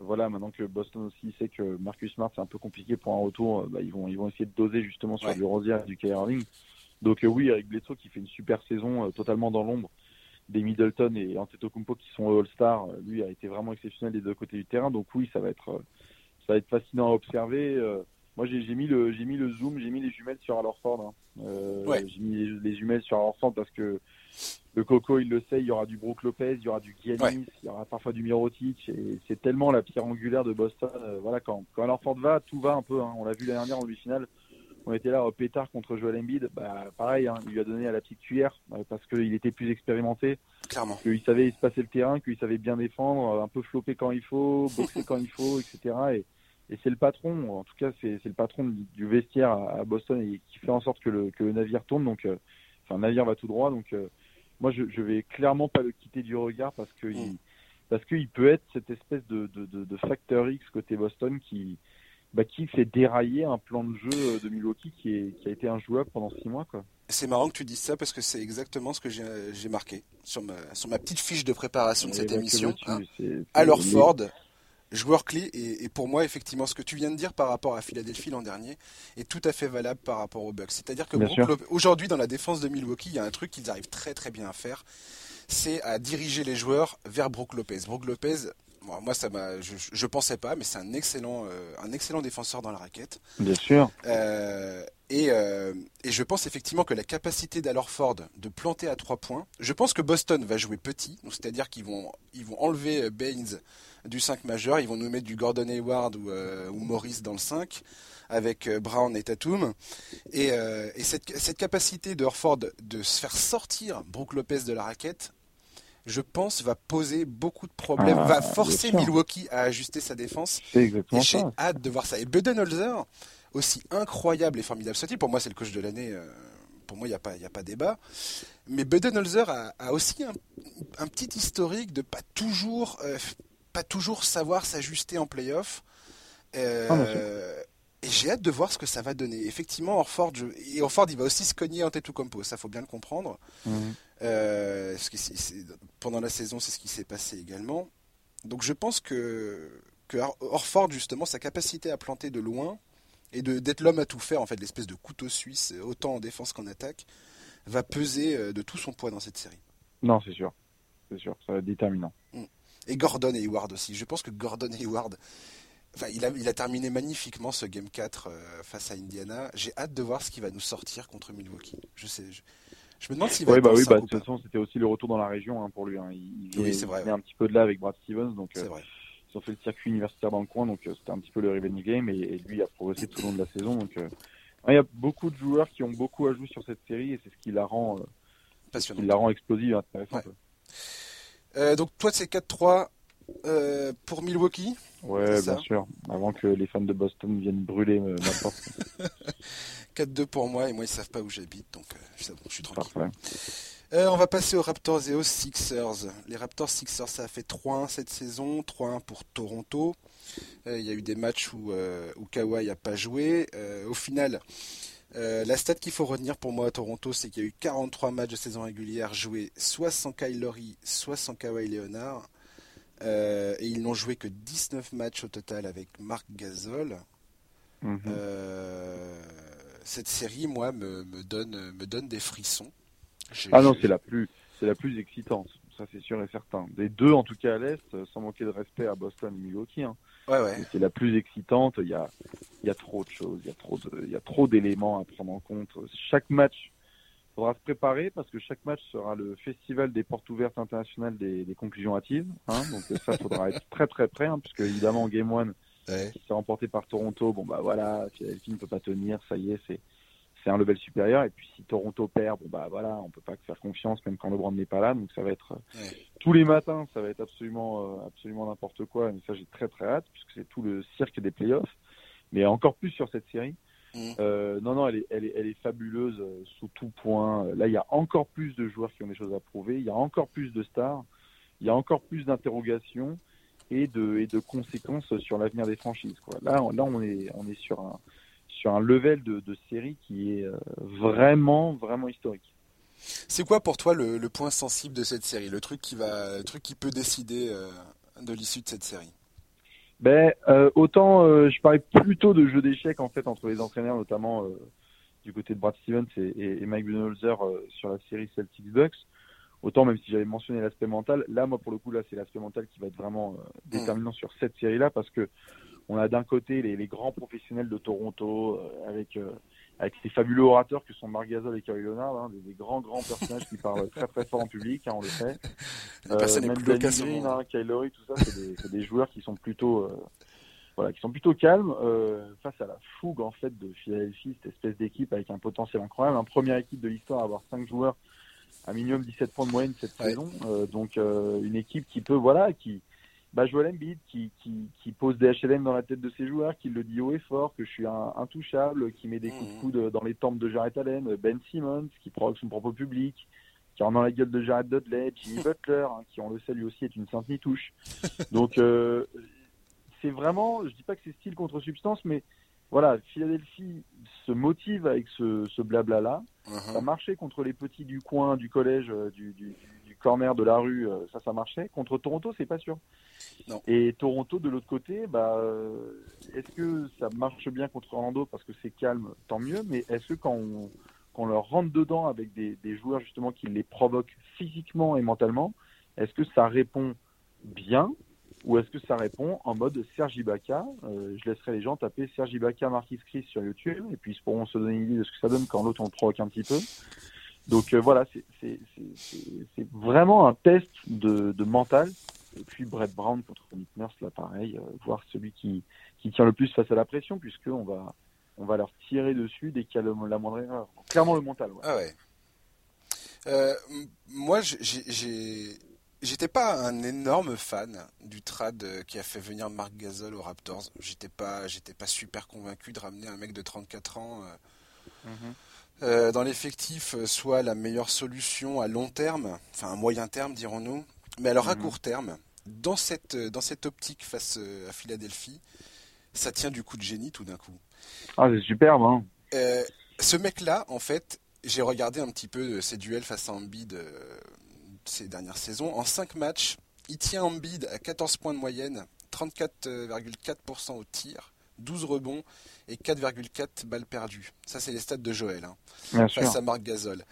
[SPEAKER 2] voilà, maintenant que Boston aussi sait que Marcus Smart c'est un peu compliqué pour un retour, euh, bah, ils vont, ils vont essayer de doser justement sur du Rosier et du Kyrie Irving. Donc euh, oui, avec Bledsoe qui fait une super saison totalement dans l'ombre des Middleton et Antetokounmpo qui sont All-Star, lui a été vraiment exceptionnel des deux côtés du terrain. Donc oui, ça va être ça va être fascinant à observer. Euh, moi, j'ai mis le j'ai mis le zoom, j'ai mis les jumelles sur Alorford. Hein. Euh, J'ai mis les, jumelles sur Alorford parce que le Coco, il le sait, il y aura du Brook Lopez, il y aura du Giannis, il y aura parfois du Mirotic. Et c'est tellement la pierre angulaire de Boston. Euh, voilà, quand quand Alorford va, tout va un peu. Hein. On l'a vu l'année dernière en demi-finale on était là au pétard contre Joel Embiid, bah, pareil, hein, il lui a donné à la petite cuillère euh, parce qu'il était plus expérimenté,
[SPEAKER 1] Clairement.
[SPEAKER 2] qu'il savait se passer le terrain, qu'il savait bien défendre, un peu flopper quand il faut, boxer quand il faut, etc. Et, et c'est le patron, en tout cas c'est le patron du vestiaire à, Boston et qui fait en sorte que le, que le navire tourne. Donc, euh, enfin, le navire va tout droit. Donc, euh, moi je, je vais clairement pas le quitter du regard parce que mm. il, parce qu'il peut être cette espèce de, de, de, de facteur X côté Boston qui bah, qui fait dérailler un plan de jeu de Milwaukee qui, est, qui a été injouable pendant six mois. Quoi.
[SPEAKER 1] C'est marrant que tu dises ça parce que c'est exactement ce que j'ai marqué sur ma, sur ma petite fiche de préparation de cette émission. Hein. Alors Ford, joueur clé, et, pour moi, effectivement, ce que tu viens de dire par rapport à Philadelphie l'an dernier est tout à fait valable par rapport aux Bucks. C'est-à-dire que aujourd'hui, dans la défense de Milwaukee, il y a un truc qu'ils arrivent très très bien à faire, c'est à diriger les joueurs vers Brook Lopez. Brook Lopez, moi, ça m'a, je, je, pensais pas, mais c'est un excellent, euh, un excellent défenseur dans la raquette.
[SPEAKER 2] Bien sûr.
[SPEAKER 1] Euh, et, euh, et, je pense effectivement que la capacité d'Alorford de planter à trois points, je pense que Boston va jouer petit, c'est-à-dire qu'ils vont, ils vont enlever Baines du 5 majeur, ils vont nous mettre du Gordon Hayward ou, ou Morris dans le 5 avec Brown et Tatum. Et, et cette, cette, capacité de de se faire sortir Brook Lopez de la raquette, je pense, va poser beaucoup de problèmes, ah, va forcer Milwaukee à ajuster sa défense.
[SPEAKER 2] Et
[SPEAKER 1] J'ai hâte de voir ça. Et Budenholzer, aussi incroyable et formidable soit-il, pour moi c'est le coach de l'année, euh, pour moi il n'y a, pas, a pas débat. Mais Budenholzer a, a aussi un, petit historique de pas toujours, euh, pas toujours savoir s'ajuster en playoff. Euh, ah, et j'ai hâte de voir ce que ça va donner. Effectivement, Orford, et Orford, il va aussi se cogner en tête ou compo, ça faut bien le comprendre. Mhm. Euh, pendant la saison, c'est ce qui s'est passé également. Donc je pense que, que Orford, justement, sa capacité à planter de loin et d'être l'homme à tout faire, en fait, l'espèce de couteau suisse, autant en défense qu'en attaque, va peser euh, de tout son poids dans cette série.
[SPEAKER 2] Non, c'est sûr. C'est sûr, ça va être déterminant. Mm.
[SPEAKER 1] Et Gordon et Hayward aussi. Je pense que Gordon et Hayward, il, a, il, a, terminé magnifiquement ce Game 4 euh, face à Indiana. J'ai hâte de voir ce qui va nous sortir contre Milwaukee. Je sais. Je, me demande s'il va
[SPEAKER 2] oui, bah oui, bah, de toute façon, c'était aussi le retour dans la région hein, pour lui. Hein. Il, oui, c'est vrai. un petit peu de là avec Brad Stevens. Donc, euh, vrai. Ils ont fait le circuit universitaire dans le coin, donc euh, c'était un petit peu le revenge game. Et, lui a progressé tout au long de la saison. Donc, il y a beaucoup de joueurs qui ont beaucoup à jouer sur cette série et c'est ce qui la rend, Passionnante. Qui la rend explosive et intéressante.
[SPEAKER 1] donc, toi, c'est 4-3. Euh, pour Milwaukee
[SPEAKER 2] Ouais, bien sûr. Avant que les fans de Boston viennent brûler ma porte.
[SPEAKER 1] 4-2 pour moi, et moi ils savent pas où j'habite, donc euh, je suis tranquille. Euh, on va passer aux Raptors et aux Sixers. Les Raptors Sixers, ça a fait 3-1 cette saison, 3-1 pour Toronto. Il y a eu des matchs où, où Kawhi n'a pas joué. au final, la stat qu'il faut retenir pour moi à Toronto, c'est qu'il y a eu 43 matchs de saison régulière joués, soit sans Kyle Lowry, soit sans Kawhi Leonard. Euh, et ils n'ont joué que 19 matchs au total avec Marc Gasol. Mhm. Euh, cette série, moi, me, me, donne, me donne des frissons.
[SPEAKER 2] Ah non, c'est la plus, c'est la plus excitante, ça c'est sûr et certain. Des deux, en tout cas à l'est, sans manquer de respect à Boston et Milwaukee. Hein.
[SPEAKER 1] Ouais, ouais.
[SPEAKER 2] C'est la plus excitante. Il y a, il y a trop de choses, il y a trop il y a trop d'éléments à prendre en compte. Chaque match faudra se préparer parce que chaque match sera le festival des portes ouvertes internationales des, des conclusions hâtives. Hein, donc ça, faudra être très très prêt, hein, puisque évidemment Game One, ouais. qui s'est remporté par Toronto, bon bah voilà, Philadelphie ne peut pas tenir, ça y est, c'est c'est un level supérieur. Et puis si Toronto perd, bon bah voilà, on peut pas faire confiance même quand LeBron n'est pas là. Donc ça va être ouais. tous les matins, ça va être absolument euh, absolument n'importe quoi. Mais ça j'ai très très hâte puisque c'est tout le cirque des playoffs. Mais encore plus sur cette série. Mm. Euh, non, non, elle est, elle est, elle est fabuleuse euh, sous tout point. Là, il y a encore plus de joueurs qui ont des choses à prouver. Il y a encore plus de stars. Il y a encore plus d'interrogations et de, et de conséquences sur l'avenir des franchises. Quoi. Là, là, on est, on est sur un, sur un level de, de série qui est euh, vraiment, vraiment historique.
[SPEAKER 1] C'est quoi pour toi le, le, point sensible de cette série, le truc qui va, le truc qui peut décider euh, de l'issue de cette série?
[SPEAKER 2] Ben, euh, autant euh, je parlais plutôt de jeu d'échecs en fait entre les entraîneurs, notamment euh, du côté de Brad Stevens et, et, Mike Budenholzer euh, sur la série Celtics Bucks. Autant même si j'avais mentionné l'aspect mental, là moi pour le coup là c'est l'aspect mental qui va être vraiment mm. déterminant sur cette série là parce que on a d'un côté les, les, grands professionnels de Toronto avec avec ces fabuleux orateurs que sont Marc Gasol et Kawhi Leonard, hein, des, des, grands grands personnages qui parlent très très fort en public, hein, on le sait.
[SPEAKER 1] Euh, même Danny
[SPEAKER 2] Green, hein, tout ça, c'est des, des, joueurs qui sont plutôt euh, voilà, qui sont plutôt calmes euh, face à la fougue en fait de Philadelphie, cette espèce d'équipe avec un potentiel incroyable, un première équipe de l'histoire à avoir cinq joueurs à minimum 17 points de moyenne cette ouais. saison, euh, donc une équipe qui peut voilà qui bah, Joel Embiid qui, qui, qui, pose des HLM dans la tête de ses joueurs, qui le dit haut et fort, que je suis un, intouchable, qui met des coups de mmh. coude dans les tempes de Jared Allen, Ben Simmons, qui provoque son propre public, qui en dans la gueule de Jared Dudley, Jimmy Butler, hein, qui on le sait lui aussi est une sainte touche. Donc euh, c'est vraiment, je dis pas que c'est style contre substance, mais voilà, Philadelphie se motive avec ce, ce blabla là. Uh -huh. Ça marchait contre les petits du coin, du collège, euh, du, du, du corner de la rue, euh, ça, ça marchait. Contre Toronto, c'est pas sûr. Et Toronto, de l'autre côté, bah, est-ce que ça marche bien contre Orlando parce que c'est calme, tant mieux, mais est-ce que quand on, quand on leur rentre dedans avec des, joueurs justement qui les provoquent physiquement et mentalement, est-ce que ça répond bien ou est-ce que ça répond en mode Sergi Ibaka euh, Je laisserai les gens taper Sergi Ibaka, Marquis Chris sur YouTube et puis ils pourront se donner une idée de ce que ça donne quand l'autre on le provoque un petit peu. Donc euh, voilà, c'est vraiment un test de mental et puis Brett Brown contre Nick Nurse, là pareil, euh, voir celui qui, qui tient le plus face à la pression, puisqu'on va, on va leur tirer dessus dès qu'il y a le, la moindre erreur. Clairement le mental. Ouais.
[SPEAKER 1] Ah ouais. Euh, moi, j'ai j'étais pas un énorme fan du trad qui a fait venir Marc Gasol aux Raptors. J'étais pas, j'étais pas super convaincu de ramener un mec de 34 ans. Mhm. dans l'effectif soit la meilleure solution à long terme, enfin à moyen terme dirons-nous, mais alors à mhm. court terme, dans cette, dans cette optique face à Philadelphie, ça tient du coup de génie tout d'un coup.
[SPEAKER 2] Ah, c'est superbe. Hein.
[SPEAKER 1] Euh, ce mec-là, en fait, j'ai regardé un petit peu ses duels face à Embiid euh, ces dernières saisons. En 5 matchs, il tient Embiid à 14 points de moyenne, 34,4% au tir, 12 rebonds et 4,4 balles perdues. Ça, c'est les stats de Joël, hein, face à Marc Gasol.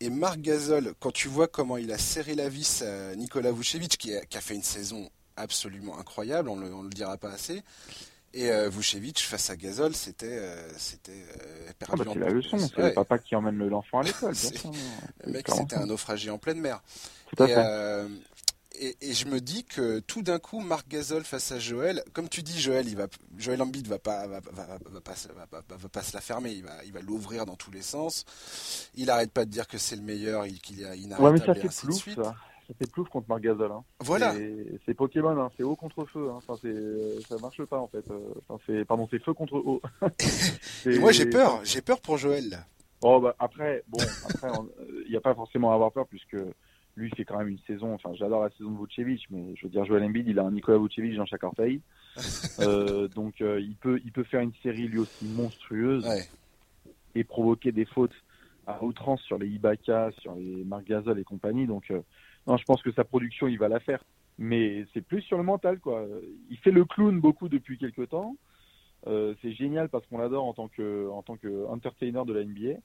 [SPEAKER 1] Et Marc Gasol, quand tu vois comment il a serré la vis à Nikola Vucevic, qui a, qui a fait une saison absolument incroyable, on ne le dira pas assez, et euh, Vucevic face à Gasol, c'était euh, c'était euh,
[SPEAKER 2] perdu. Ah bah, c'est la leçon, c'est le papa qui emmène l'enfant à l'école.
[SPEAKER 1] le mec, c'était un naufragé en pleine mer. Tout à et, fait. Et, et, je me dis que tout d'un coup, Marc Gasol face à Joël, comme tu dis, Joël, il va, Joël Embiid va pas, va, va, va, pas, va, pas se la fermer, il va, il va l'ouvrir dans tous les sens. Il arrête pas de dire que c'est le meilleur, qu'il est inarrêtable ouais, mais ça et ainsi de suite. Ça
[SPEAKER 2] c'est plouf contre Marc Gasol. Hein.
[SPEAKER 1] Voilà.
[SPEAKER 2] C'est Pokémon, hein. c'est haut contre feu. Hein. Enfin, ça marche pas en fait. Enfin, c'est pardon, c'est feu contre haut.
[SPEAKER 1] moi j'ai peur, j'ai peur pour Joël.
[SPEAKER 2] Oh bah après, bon, après il n'y a pas forcément à avoir peur puisque lui fait quand même une saison. Enfin, j'adore la saison de Vucevic, mais je veux dire Joël Embiid, il a un Nicolas Vucevic dans chaque orteil. euh, donc euh, il peut, il peut faire une série lui aussi monstrueuse et provoquer des fautes à outrance sur les Ibaka, sur les Marc Gasol et compagnie. Donc euh, non, je pense que sa production, il va la faire. Mais c'est plus sur le mental, quoi. Il fait le clown beaucoup depuis quelques temps. Euh, c'est génial parce qu'on l'adore en tant que en tant que entertainer de la NBA.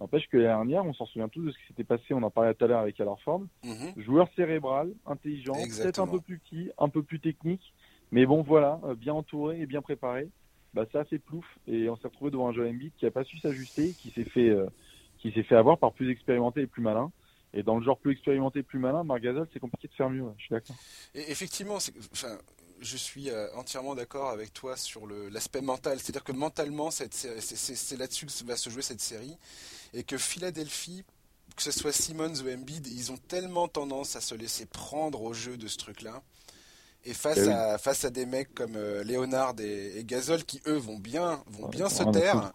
[SPEAKER 2] N'empêche que l'année dernière, on s'en souvient tous de ce qui s'était passé. On en parlait tout à l'heure avec Alorford. Mhm. Joueur cérébral, intelligent, peut-être un peu plus petit, un peu plus technique, mais bon, voilà, euh, bien entouré et bien préparé. Bah, ça a fait plouf et on s'est retrouvé devant un Joel Embiid qui a pas su s'ajuster, qui s'est fait euh, qui s'est fait avoir par plus expérimenté et plus malin. Et dans le genre plus expérimenté, plus malin, Margazol, c'est compliqué de faire mieux. Je suis d'accord.
[SPEAKER 1] Et effectivement, enfin, je suis euh, entièrement d'accord avec toi sur l'aspect mental. C'est-à-dire que mentalement, c'est là-dessus que va se jouer cette série. Et que Philadelphie, que ce soit Simmons ou Embiid, ils ont tellement tendance à se laisser prendre au jeu de ce truc-là et face, eh à, face à des mecs comme euh, Léonard et, Gasol qui eux vont bien, vont bien se taire,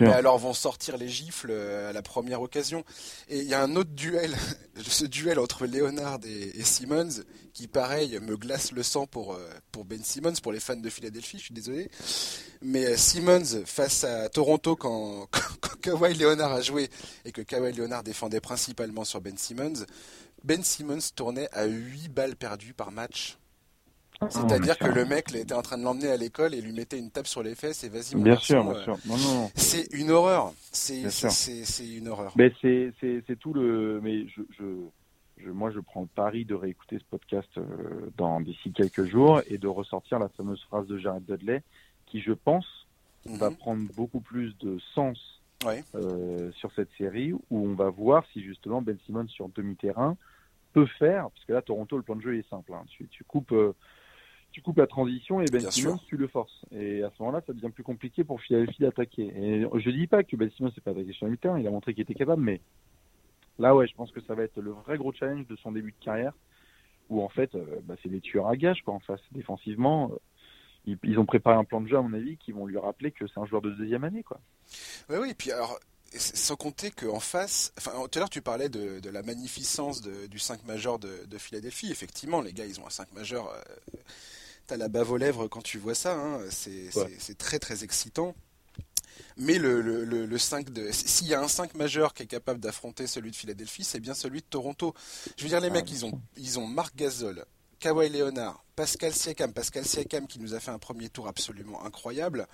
[SPEAKER 1] mais alors vont sortir les gifles euh, à la première occasion. Et il y a un autre duel, ce duel entre Léonard et, Simmons qui pareil me glace le sang pour, euh, pour Ben Simmons, pour les fans de Philadelphie, je suis désolé. Mais Simmons face à Toronto quand, quand Kawhi Leonard a joué et que Kawhi Leonard défendait principalement sur Ben Simmons, Ben Simmons tournait à 8 balles perdues par match ah, C'est-à-dire que le mec était en train de l'emmener à l'école et lui mettait une tape sur les fesses et vas-y
[SPEAKER 2] Bien sûr, bien euh, sûr. Non, non.
[SPEAKER 1] C'est une horreur. C'est une horreur.
[SPEAKER 2] Mais c'est tout le. Mais je, je, moi, je prends le pari de réécouter ce podcast euh, dans d'ici quelques jours et de ressortir la fameuse phrase de Jared Dudley, qui, je pense, va mhm. prendre beaucoup plus de sens euh, sur cette série, où on va voir si justement Ben Simmons sur demi-terrain peut faire, parce que là, Toronto, le plan de jeu est simple. Hein. Tu, tu coupes tu coupes la transition et Ben Simmons, tu le forces. Et à ce moment-là, ça devient plus compliqué pour Philadelphie d'attaquer. Et je dis pas que Ben Simmons s'est pas attaqué sur le mi il a montré qu'il était capable, mais là, ouais, je pense que ça va être le vrai gros challenge de son début de carrière, où en fait, euh, bah, c'est des tueurs à gages, quoi, en face. Défensivement, euh, ils, ont préparé un plan de jeu, à mon avis, qui vont lui rappeler que c'est un joueur de deuxième année, quoi.
[SPEAKER 1] Oui, oui, et puis alors, sans compter qu'en face, enfin, tout à l'heure tu parlais de, la magnificence du 5 majeur de, Philadelphie. Effectivement, les gars, ils ont un 5 majeur. Euh, T'as la bave aux lèvres quand tu vois ça, hein. c'est très très excitant. Mais le, le, 5 de. S'il y a un 5 majeur qui est capable d'affronter celui de Philadelphie, c'est bien celui de Toronto. Je veux dire, les ah, mecs, ils ont, ils ont Marc Gasol, Kawhi Leonard, Pascal Siakam. Pascal Siakam qui nous a fait un premier tour absolument incroyable.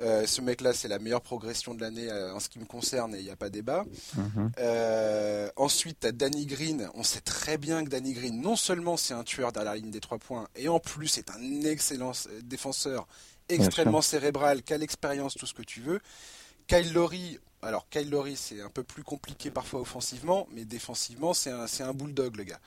[SPEAKER 1] Euh, ce mec-là, c'est la meilleure progression de l'année euh, en ce qui me concerne et il n'y a pas débat. Mhm. Euh, ensuite, tu as Danny Green. On sait très bien que Danny Green, non seulement c'est un tueur dans la ligne des trois points, et en plus c'est un excellent défenseur, extrêmement cérébral, quelle expérience, tout ce que tu veux. Kyle Lowry, alors Kyle Lowry, c'est un peu plus compliqué parfois offensivement, mais défensivement, c'est un, un bulldog, le gars.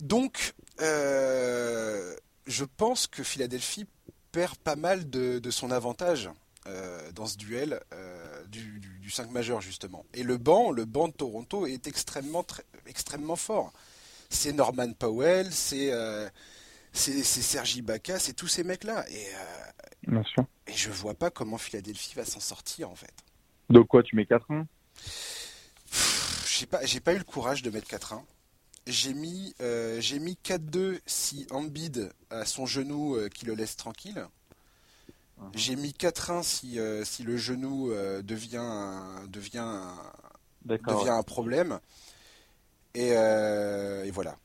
[SPEAKER 1] Donc, je pense que Philadelphie perd pas mal de, son avantage euh, dans ce duel euh, du, 5 majeur justement. Et le banc, le banc de Toronto est extrêmement, extrêmement fort. c'est Norman Powell, c'est c'est Sergi Baca, c'est tous ces mecs-là. Et,
[SPEAKER 2] Bien sûr.
[SPEAKER 1] et je vois pas comment Philadelphie va s'en sortir en fait.
[SPEAKER 2] Donc quoi, tu mets 4-1
[SPEAKER 1] J'ai pas, j'ai pas eu le courage de mettre 4-1. J'ai mis, j'ai mis 4-2 si Ambid a son genou qui le laisse tranquille. Mhm. J'ai mis 4-1 si, si le genou devient, devient, devient un problème. Et, et, voilà.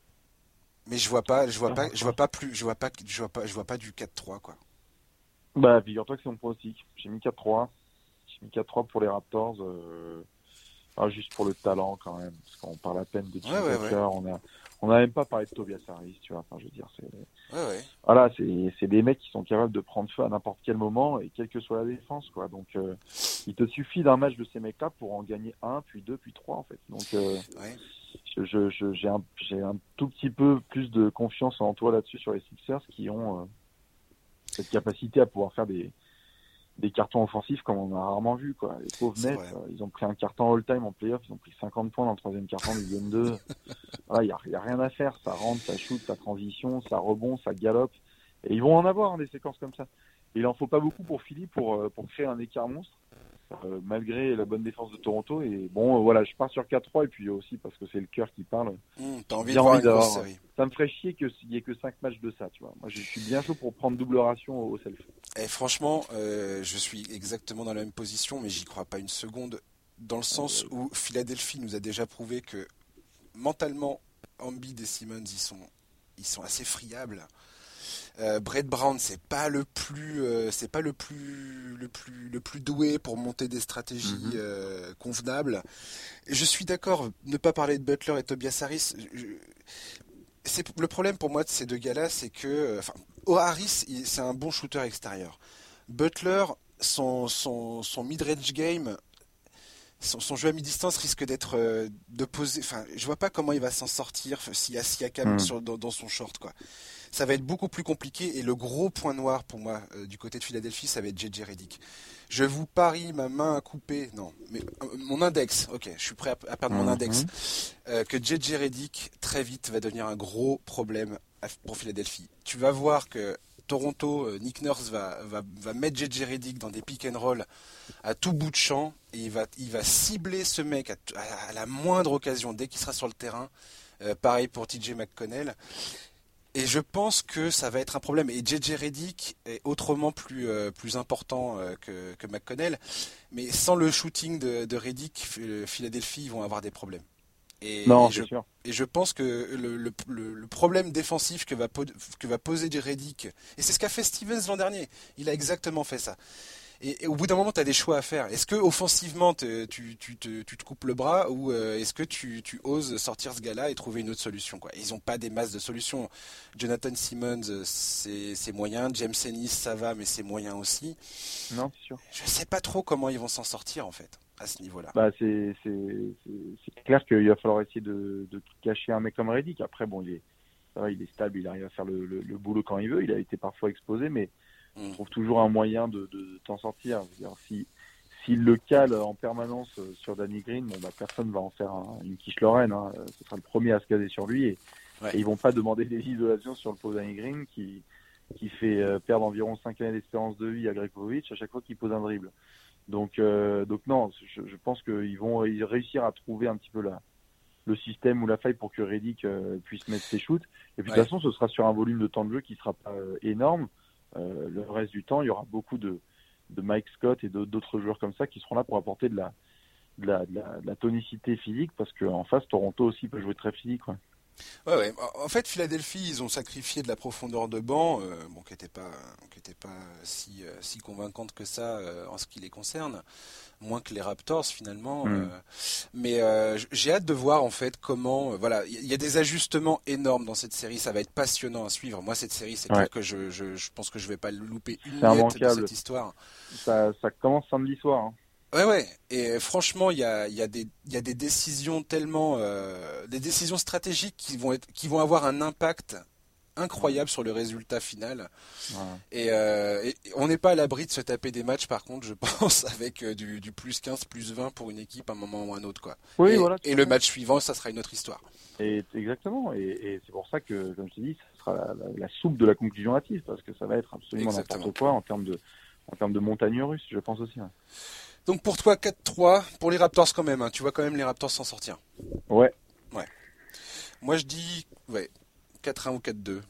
[SPEAKER 1] Mais je vois pas, je vois pas, je vois pas plus, je vois pas, je vois pas, je vois pas du 4-3 quoi.
[SPEAKER 2] Bah, figure-toi que c'est mon pronostic. J'ai mis 4-3. J'ai mis 4-3 pour les Raptors. Euh... juste pour le talent quand même, parce qu'on parle à peine de
[SPEAKER 1] ouais, ouais,
[SPEAKER 2] on a, on n'a même pas parlé de Tobias Harris, tu vois. Enfin, je veux dire, c'est, voilà, c'est, des mecs qui sont capables de prendre feu à n'importe quel moment et quelle que soit la défense, quoi. Donc, euh, il te suffit d'un match de ces mecs-là pour en gagner un, puis deux, puis trois, en fait. Donc, euh, je, je, j'ai un, un tout petit peu plus de confiance en toi là-dessus sur les Sixers qui ont euh, cette capacité à pouvoir faire des, des cartons offensifs comme on a rarement vu. Quoi. Les pauvres Nets, euh, ils ont pris un carton all-time en playoff, ils ont pris 50 points dans le troisième carton du game 2. Il n'y a, y a, rien à faire, ça rentre, ça shoot, ça transition, ça rebond, ça galope. Et ils vont en avoir hein, des séquences comme ça. Et il en faut pas beaucoup pour Philippe pour, euh, pour créer un écart monstre. Euh, malgré la bonne défense de Toronto. Et bon, euh, voilà, je pars sur 4-3 et puis aussi parce que c'est le cœur qui parle.
[SPEAKER 1] Mmh, T'as envie de voir une série.
[SPEAKER 2] Ça me ferait chier qu'il n'y ait que 5 matchs de ça, tu vois. Moi, je suis bien chaud pour prendre double ration au, self.
[SPEAKER 1] Et franchement, euh, je suis exactement dans la même position, mais j'y crois pas une seconde. Dans le sens où Philadelphie nous a déjà prouvé que mentalement, Embiid et Simmons, ils sont, ils sont assez friables. Euh, Brett Brown, c'est pas le plus, euh, c'est pas le plus, le plus, le plus doué pour monter des stratégies mhm. euh, convenables. je suis d'accord, ne pas parler de Butler et Tobias Harris. c'est le problème pour moi de ces deux gars-là, c'est que, enfin, Harris, c'est un bon shooter extérieur. Butler, son, son, son mid-range game, son, jeu à mi-distance risque d'être de poser. Enfin, je vois pas comment il va s'en sortir s'il y a Siakam hmm. dans, dans, son short, quoi ça va être beaucoup plus compliqué. Et le gros point noir pour moi euh, du côté de Philadelphie, ça va être JJ Reddick. Je vous parie ma main à couper, non, mais euh, mon index, ok, je suis prêt à, perdre mon mhm. index, euh, que JJ Reddick très vite va devenir un gros problème pour Philadelphie. Tu vas voir que Toronto, Nick Nurse va, va, va mettre JJ Reddick dans des pick and roll à tout bout de champ et il va, il va cibler ce mec à, la moindre occasion dès qu'il sera sur le terrain. pareil pour TJ McConnell. Et je pense que ça va être un problème. Et JJ Reddick est autrement plus, euh, plus important euh, que, que, McConnell. Mais sans le shooting de, de Reddick, Philadelphie vont avoir des problèmes.
[SPEAKER 2] Et, non,
[SPEAKER 1] je,
[SPEAKER 2] sûr.
[SPEAKER 1] et je pense que le, le, le, problème défensif que va, que va poser Reddick, et c'est ce qu'a fait Stevens l'an dernier, il a exactement fait ça. Et, au bout d'un moment, tu as des choix à faire. Est-ce que offensivement, tu, tu, tu, te, coupes le bras ou euh, est-ce que tu, tu, oses sortir ce gars-là et trouver une autre solution quoi? Ils n'ont pas des masses de solutions. Jonathan Simmons, c'est moyen. James Ennis, ça va, mais c'est moyen aussi.
[SPEAKER 2] Non, c'est sûr.
[SPEAKER 1] Je sais pas trop comment ils vont s'en sortir en fait à ce niveau-là.
[SPEAKER 2] Bah, c'est clair qu'il va falloir essayer de, de, cacher un mec comme Reddick. Après, bon, il est, il est stable, il arrive à faire le, le, le boulot quand il veut. Il a été parfois exposé, mais on mm. trouve toujours un moyen de, de, t'en sortir. si s'il le cale en permanence euh, sur Danny Green, bon bah personne va en faire une quiche Lorraine. Hein. Ce sera le premier à se caser sur lui et, ils vont pas demander des isolations sur le pot Danny Green qui qui fait euh, perdre environ 5 années d'espérance de vie à Gregovic à chaque fois qu'il pose un dribble. Donc euh, donc non, je, je pense qu'ils vont réussir à trouver un petit peu la le système ou la faille pour que Reddick puisse mettre ses shoots. Et puis de toute façon, ce sera sur un volume de temps de jeu qui sera pas énorme. Euh, le reste du temps, il y aura beaucoup de, Mike Scott et d'autres joueurs comme ça qui seront là pour apporter de la, de la, de la, tonicité physique parce qu'en face, Toronto aussi peut jouer très physique. Ouais,
[SPEAKER 1] ouais. En fait, Philadelphie, ils ont sacrifié de la profondeur de banc, euh, bon, qui n'était pas, qui était pas si, euh, si convaincante que ça euh, en ce qui les concerne, moins que les Raptors finalement. Hmm. mais j'ai hâte de voir en fait comment, voilà, il y, a des ajustements énormes dans cette série. Ça va être passionnant à suivre. Moi, cette série, c'est clair que je, je, je, pense que je vais pas louper une miette de cette histoire.
[SPEAKER 2] Ça, ça commence samedi soir. Hein.
[SPEAKER 1] Ouais, ouais. Et franchement, il y a, y, a des, y a des décisions tellement, euh, des décisions stratégiques qui vont être, qui vont avoir un impact incroyable sur le résultat final. Et, on n'est pas à l'abri de se taper des matchs, par contre, je pense, avec du, plus 15, plus 20 pour une équipe à un moment ou un autre. Quoi.
[SPEAKER 2] Oui,
[SPEAKER 1] et,
[SPEAKER 2] voilà,
[SPEAKER 1] et le match suivant, ça sera une autre histoire.
[SPEAKER 2] Et, exactement. Et, c'est pour ça que, comme je te dis, ce sera la, soupe de la conclusion hâtive, parce que ça va être absolument n'importe quoi en termes de, en termes de montagne russe, je pense aussi.
[SPEAKER 1] Donc pour toi, 4-3, pour les Raptors quand même, hein. tu vois quand même les Raptors s'en sortir.
[SPEAKER 2] Ouais.
[SPEAKER 1] Ouais. Moi je dis ouais, 4-1 ou 4-2.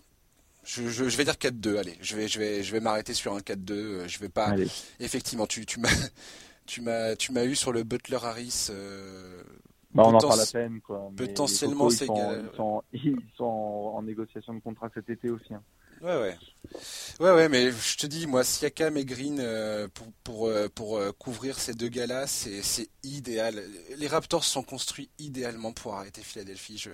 [SPEAKER 1] Je, je, vais dire 4-2, allez, je vais, je vais, je vais m'arrêter sur un 4-2. Euh, je vais pas. Effectivement, tu, tu m'as, tu m'as, tu m'as eu sur le Butler Harris. Euh,
[SPEAKER 2] bah, on en parle à peine, quoi.
[SPEAKER 1] potentiellement, c'est
[SPEAKER 2] égal. Ils sont, ils sont en, négociation de contrat cet été aussi. Hein.
[SPEAKER 1] Ouais, ouais. Ouais, ouais, mais je te dis, moi, Siakam et Green, euh, pour, pour, euh, pour euh, couvrir ces deux gars-là, c'est idéal. Les Raptors sont construits idéalement pour arrêter Philadelphie. Je...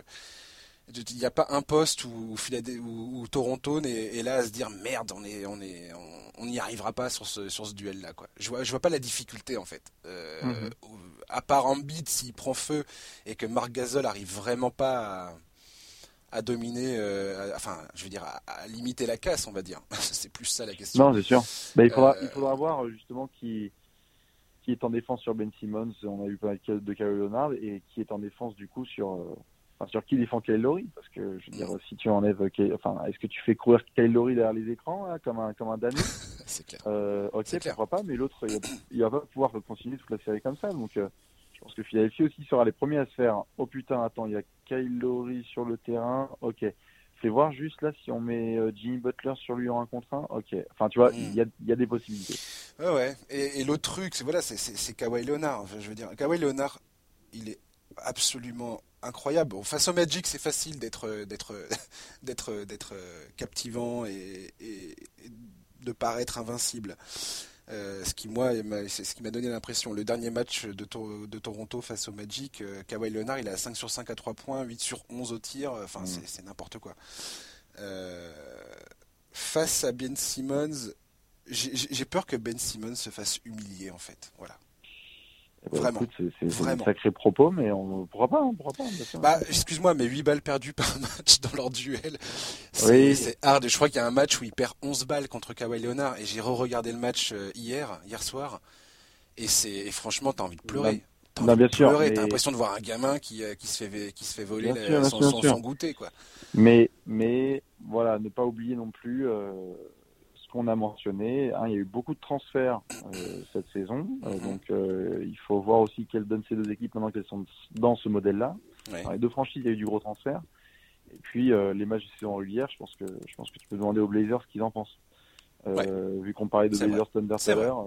[SPEAKER 1] Il n'y a pas un poste où, où, Toronto est, là à se dire merde, on est, on est, on n'y arrivera pas sur ce, sur ce duel-là, quoi. Je vois, je vois pas la difficulté en fait. Mhm. À part Embiid s'il prend feu et que Marc Gasol arrive vraiment pas à à dominer, euh, enfin, je veux dire, à, limiter la casse, on va dire. c'est plus ça la question.
[SPEAKER 2] Non, c'est sûr. Bah, il, faudra, il faudra voir justement qui, qui est en défense sur Ben Simmons. On a eu pas mal de Kyle Leonard et qui est en défense du coup sur, euh, enfin, sur qui défend Kyle Lowry. Parce que je veux dire, si tu enlèves, enfin, est-ce que tu fais courir Kyle Lowry derrière les écrans comme un comme un Danny
[SPEAKER 1] C'est clair.
[SPEAKER 2] Euh, ok, pourquoi pas, mais l'autre, il, va pas pouvoir continuer toute la série comme ça. Donc je pense que Philadelphie aussi sera les premiers à se faire. Oh putain, attends, il y a Kyle Lowry sur le terrain. Ok. Fais voir juste là si on met euh, Jimmy Butler sur lui en un contre un. Ok. Enfin, tu vois, il y, a, y, a, des possibilités.
[SPEAKER 1] Ouais, ouais. Et, l'autre truc, c'est voilà, c'est Kawhi Leonard. je veux dire, Kawhi Leonard, il est absolument incroyable. Face au Magic, c'est facile d'être d'être d'être d'être captivant et, et, de paraître invincible. Euh, ce qui moi, c'est ce qui m'a donné l'impression. Le dernier match de, de, Toronto face au Magic, euh, Kawhi Leonard, il a 5 sur 5 à 3 points, 8 sur 11 au tir. Enfin, mm. c'est n'importe quoi. Euh, face à Ben Simmons, j'ai peur que Ben Simmons se fasse humilier en fait. Voilà.
[SPEAKER 2] Ben, vraiment. C'est un sacré propos, mais on pourra pas, on pourra pas.
[SPEAKER 1] Bah, excuse-moi, mais 8 balles perdues par match dans leur duel, c'est hard. Je crois qu'il y a un match où il perd 11 balles contre Kawhi Leonard, et j'ai re-regardé le match euh, hier, hier soir, et c'est franchement, t'as envie de pleurer.
[SPEAKER 2] T'as envie de pleurer,
[SPEAKER 1] t'as l'impression de voir un gamin qui, euh, qui, se, fait, qui se fait voler son, goûter, quoi.
[SPEAKER 2] Mais, mais, voilà, ne pas oublier non plus, euh, qu'on a mentionné. Hein, il y a eu beaucoup de transferts euh, cette saison, euh, mhm. donc euh, il faut voir aussi quelles donnent ces deux équipes maintenant qu'elles sont dans ce modèle-là. les deux franchises, il y a eu du gros transfert. Et puis les matchs de saison régulière, je pense que je pense que tu peux demander aux Blazers ce qu'ils en pensent. Vu qu'on parlait de Blazers Thunder tout à l'heure.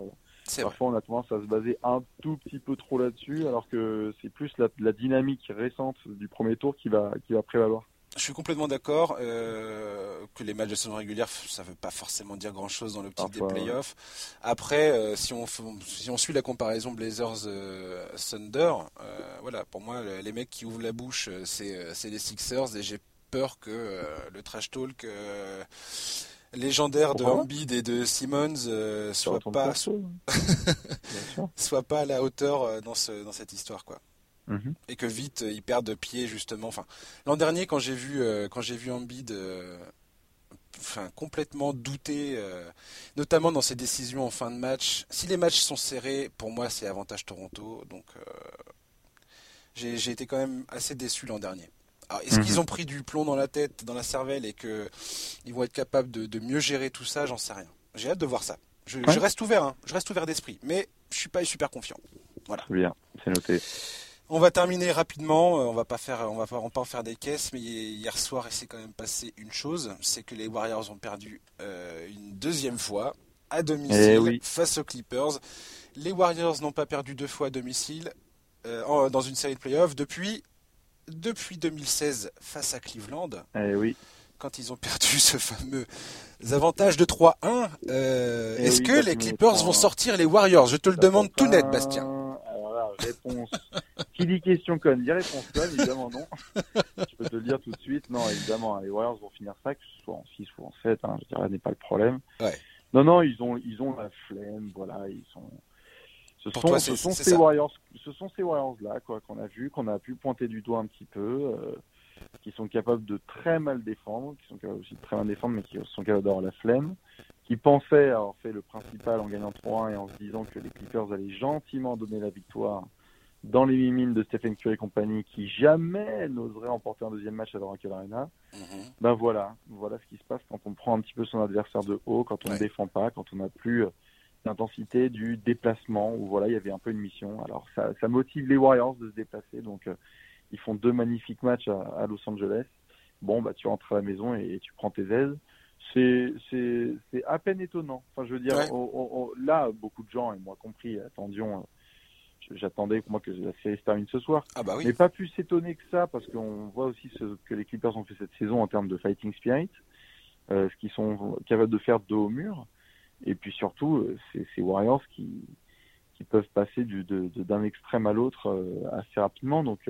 [SPEAKER 2] Parfois, on a tendance à se baser un tout petit peu trop là-dessus, alors que c'est plus la, la, dynamique récente du premier tour qui va, qui va prévaloir.
[SPEAKER 1] Je suis complètement d'accord euh, que les matchs de saison régulière, ça ne veut pas forcément dire grand-chose dans l'optique des playoffs. Après, euh, si, on, si on suit la comparaison Blazers-Thunder, euh, voilà, pour moi, les mecs qui ouvrent la bouche, c'est les Sixers et j'ai peur que le trash talk légendaire de Embiid et de Simmons soit pas soit pas à la hauteur dans, ce, dans cette histoire, quoi. Mhm. Et que vite ils perdent de pied justement. Enfin, l'an dernier quand j'ai vu euh, quand j'ai vu Embiid euh, enfin complètement douter, euh, notamment dans ses décisions en fin de match. Si les matchs sont serrés, pour moi c'est avantage Toronto. Donc j'ai été quand même assez déçu l'an dernier. Est-ce qu'ils mhm. ont pris du plomb dans la tête, dans la cervelle, et que ils vont être capables de, mieux gérer tout ça? J'en sais rien. J'ai hâte de voir ça. Je, reste ouvert, hein. je reste ouvert d'esprit, mais je suis pas super confiant. Voilà.
[SPEAKER 2] Bien, c'est noté.
[SPEAKER 1] On va terminer rapidement. Euh, on va pas faire, on va pas en faire des caisses, mais hier soir, il s'est quand même passé une chose, c'est que les Warriors ont perdu euh, une deuxième fois à domicile eh face aux Clippers. Les Warriors n'ont pas perdu deux fois à domicile euh, dans une série de playoffs depuis depuis 2016 face à Cleveland.
[SPEAKER 2] Eh oui.
[SPEAKER 1] Quand ils ont perdu ce fameux avantage de 3-1, eh est-ce que les Clippers vont sortir les Warriors? Je te le demande tout net, Bastien
[SPEAKER 2] réponse. Qui dit question conne dit réponse conne, évidemment non. Je peux te le dire tout de suite. Non, évidemment, hein, les Warriors vont finir ça, que ce soit en 6 ou en 7, hein, je dirais, n'est pas le problème. Non, non, ils ont, ils ont la flemme, voilà, ils sont. Ce sont, ce sont ces Warriors, ce sont ces Warriors là, quoi, qu'on a vu, qu'on a pu pointer du doigt un petit peu. Euh, qui sont capables de très mal défendre, qui sont capables aussi de très mal défendre, mais qui sont capables d'avoir la flemme, qui pensaient avoir fait le principal en gagnant 3-1 et en se disant que les Clippers allaient gentiment donner la victoire dans les mimines de Stephen Curry et compagnie, qui jamais n'oseraient emporter un deuxième match à l'Oracle Arena. Ben voilà, voilà ce qui se passe quand on prend un petit peu son adversaire de haut, quand on ne défend pas, quand on n'a plus euh, l'intensité du déplacement, où voilà, il y avait un peu une mission. Alors ça, ça motive les Warriors de se déplacer, donc euh, ils font deux magnifiques matchs à, Los Angeles. Bon, bah tu rentres à la maison et, tu prends tes aises. C'est c'est c'est à peine étonnant. Enfin, je veux dire, là, beaucoup de gens et moi compris attendions. J'attendais moi que la série se termine ce soir.
[SPEAKER 1] Ah bah oui.
[SPEAKER 2] Mais pas plus étonné que ça parce qu'on voit aussi ce que les Clippers ont fait cette saison en termes de fighting spirit, euh, ce qu'ils sont capables de faire dos au mur. Et puis surtout, euh, c'est ces Warriors qui qui peuvent passer du d'un extrême à l'autre euh, assez rapidement. Donc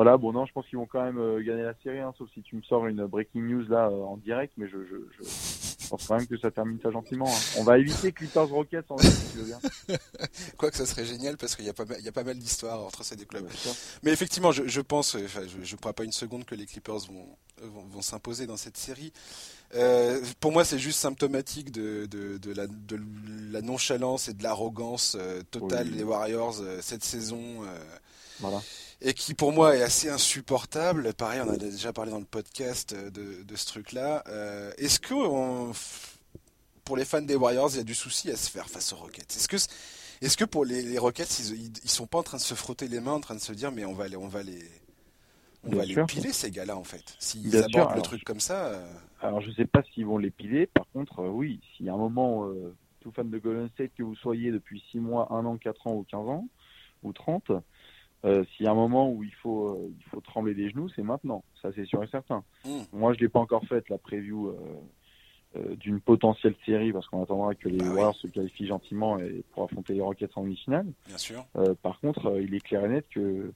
[SPEAKER 2] voilà, bon non, je pense qu'ils vont quand même euh, gagner la série, hein, sauf si tu me sors une breaking news là euh, en direct, mais je, je, je, pense quand même que ça termine ça gentiment. Hein. On va éviter Clippers Rockets en vrai, si tu veux bien.
[SPEAKER 1] Quoi que ça serait génial parce qu'il y a pas mal, il y a pas mal d'histoires entre ces deux clubs. mais effectivement, je, je pense, enfin, je, je crois pas une seconde que les Clippers vont vont, vont s'imposer dans cette série. Euh, pour moi, c'est juste symptomatique de, de, de, la, de, la, nonchalance et de l'arrogance euh, totale des Warriors cette saison.
[SPEAKER 2] voilà
[SPEAKER 1] et qui pour moi est assez insupportable. Pareil, on a déjà parlé dans le podcast de, de ce truc-là. Euh, Est-ce que pour les fans des Warriors, il y a du souci à se faire face aux Rockets? Est-ce que est-ce que pour les, les Rockets, ils, ils, sont pas en train de se frotter les mains, en train de se dire mais on va les, on va les, on va les piler ces gars-là en fait? S'ils abordent le truc comme ça. Euh,
[SPEAKER 2] alors je sais pas s'ils vont les piler. Par contre, euh, oui, s'il y a un moment, euh, tout fan de Golden State que vous soyez depuis 6 mois, 1 an, 4 ans ou 15 ans ou 30, euh, S'il y a un moment où il faut, euh, il faut trembler des genoux, c'est maintenant. Ça, c'est sûr et certain. Mmh. Moi, je l'ai pas encore fait la preview euh, d'une potentielle série parce qu'on attendra que les bah Warriors se qualifient gentiment et pour affronter les Rockets en demi-finale.
[SPEAKER 1] Bien sûr.
[SPEAKER 2] par contre, il est clair et net que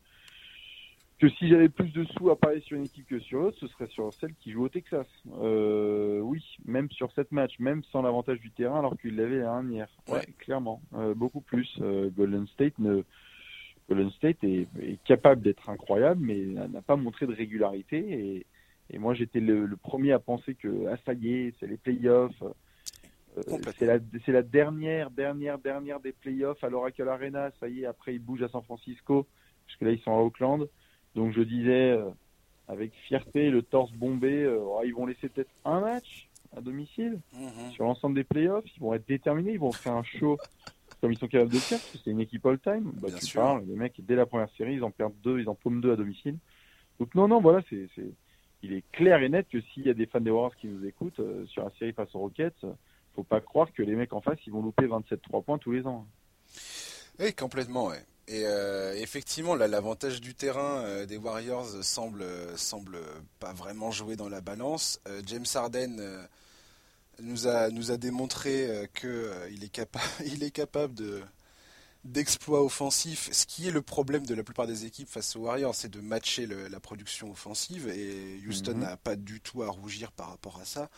[SPEAKER 2] que si j'avais plus de sous à parier sur une équipe que sur l'autre, ce serait sur celle qui joue au Texas. oui, même sur cette match, même sans l'avantage du terrain, alors qu'il l'avait la dernière. Ouais, clairement, beaucoup plus. Golden State ne Golden State est, capable d'être incroyable, mais n'a pas montré de régularité. Et, et moi, j'étais le, premier à penser que, ah, ça y est, c'est les playoffs. Euh, c'est la, la, dernière, dernière, dernière des playoffs à l'Oracle Arena. Ça y est, après, ils bougent à San Francisco, puisque là, ils sont à Oakland. Donc, je disais, euh, avec fierté, le torse bombé, euh, oh, ils vont laisser peut-être un match à domicile mhm. sur l'ensemble des playoffs. Ils vont être déterminés, ils vont faire un show comme ils sont capables de faire, parce que c'est une équipe all-time. Bah, tu parles, les mecs, dès la première série, ils en perdent deux, ils en paument deux à domicile. Donc non, non, voilà, c'est, c'est, il est clair et net que s'il y a des fans des Warriors qui nous écoutent euh, sur la série face aux Rockets, faut pas croire que les mecs en face, ils vont louper 27-3 points tous les ans.
[SPEAKER 1] Oui, complètement, ouais. Et euh, effectivement, là, l'avantage du terrain euh, des Warriors semble, semble pas vraiment jouer dans la balance. James Harden nous a, nous a démontré euh, qu'il euh, est, capable, il est capable de d'exploits offensifs, ce qui est le problème de la plupart des équipes face aux Warriors, c'est de matcher la production offensive, et Houston mhm. n'a pas du tout à rougir par rapport à ça.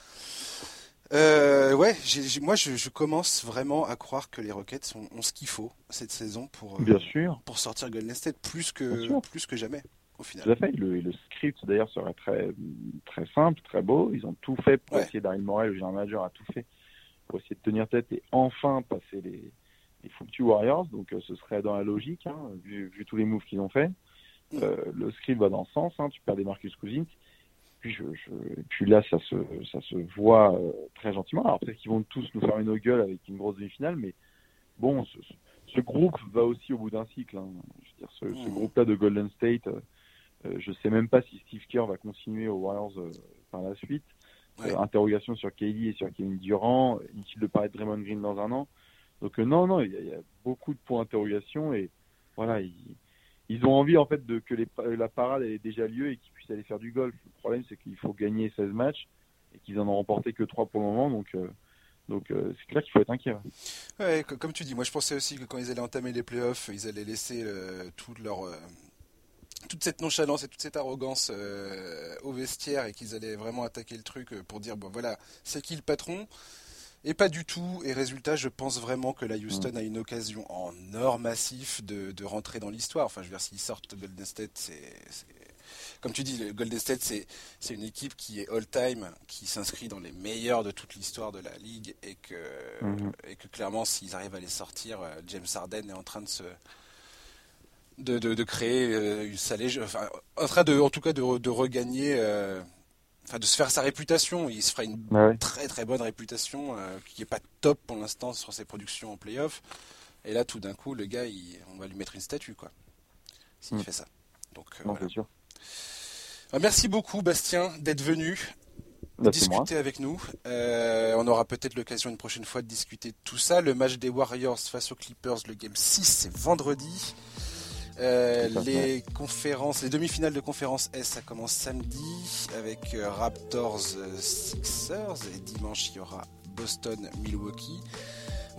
[SPEAKER 1] Euh, ouais, moi je, commence vraiment à croire que les Rockets ont, ce qu'il faut cette saison pour,
[SPEAKER 2] Bien sûr.
[SPEAKER 1] pour sortir Golden State plus que, plus que jamais.
[SPEAKER 2] Tout à fait. Le, le script d'ailleurs serait très très simple, très beau. Ils ont tout fait pour essayer Daryl Morel, le général manager a tout fait pour essayer de tenir tête et enfin passer les, les Warriors. Donc euh, ce serait dans la logique, hein, vu, vu, tous les moves qu'ils ont fait. Mm. Euh, le script va dans le sens. Hein, tu perds des Marcus Cousins. Puis, je, je, puis là, ça se, ça se voit euh, très gentiment. Alors peut-être qu'ils vont tous nous faire une gueule avec une grosse demi-finale, mais bon, ce, ce, groupe va aussi au bout d'un cycle. Hein. Je veux dire, ce, ce mm. groupe-là de Golden State, je sais même pas si Steve Kerr va continuer aux Warriors euh, par la suite. Euh, interrogation sur Kelly et sur Kevin Durant. Inutile de parler de Draymond Green dans un an. Donc non, non, il y, a, beaucoup de points d'interrogation et voilà, ils, ont envie en fait de que les, la parade ait déjà lieu et qu'ils puissent aller faire du golf. Le problème c'est qu'il faut gagner 16 matchs et qu'ils en ont remporté que 3 pour le moment, donc donc c'est clair qu'il faut être inquiet.
[SPEAKER 1] Ouais. comme tu dis, moi je pensais aussi que quand ils allaient entamer les playoffs, ils allaient laisser tout leur toute cette nonchalance et toute cette arrogance euh, au vestiaire et qu'ils allaient vraiment attaquer le truc euh, pour dire bon voilà c'est qui le patron? Et pas du tout et résultat je pense vraiment que la Houston mm. a une occasion en or massif de, de rentrer dans l'histoire enfin je veux dire s'ils sortent Golden State c'est comme tu dis, le Golden State, c'est, c'est une équipe qui est all-time, qui s'inscrit dans les meilleurs de toute l'histoire de la ligue, et que, mhm. et que clairement, s'ils arrivent à les sortir, euh, James Harden est en train de se. De, de, créer euh, une salée, enfin, en train de, en tout cas, de, de regagner, euh, enfin, de se faire sa réputation. Il se fera une très très bonne réputation, qui n'est pas top pour l'instant sur ses productions en playoff. Et là, tout d'un coup, le gars, on va lui mettre une statue, quoi, s'il mm. fait ça. Donc,
[SPEAKER 2] non, sûr.
[SPEAKER 1] Ah, merci beaucoup, Bastien, d'être venu bah, discuter avec nous. Euh, on aura peut-être l'occasion une prochaine fois de discuter de tout ça. Le match des Warriors face aux Clippers, le game 6, c'est vendredi. Euh, les conférences, les demi-finales de conférence S, ça commence samedi avec euh, Raptors Sixers et dimanche il y aura Boston Milwaukee.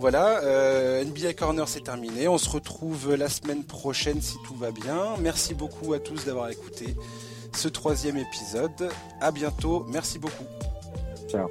[SPEAKER 1] Voilà, NBA Corner c'est terminé. On se retrouve la semaine prochaine si tout va bien. Merci beaucoup à tous d'avoir écouté ce troisième épisode. À bientôt. Merci beaucoup.
[SPEAKER 2] Ciao.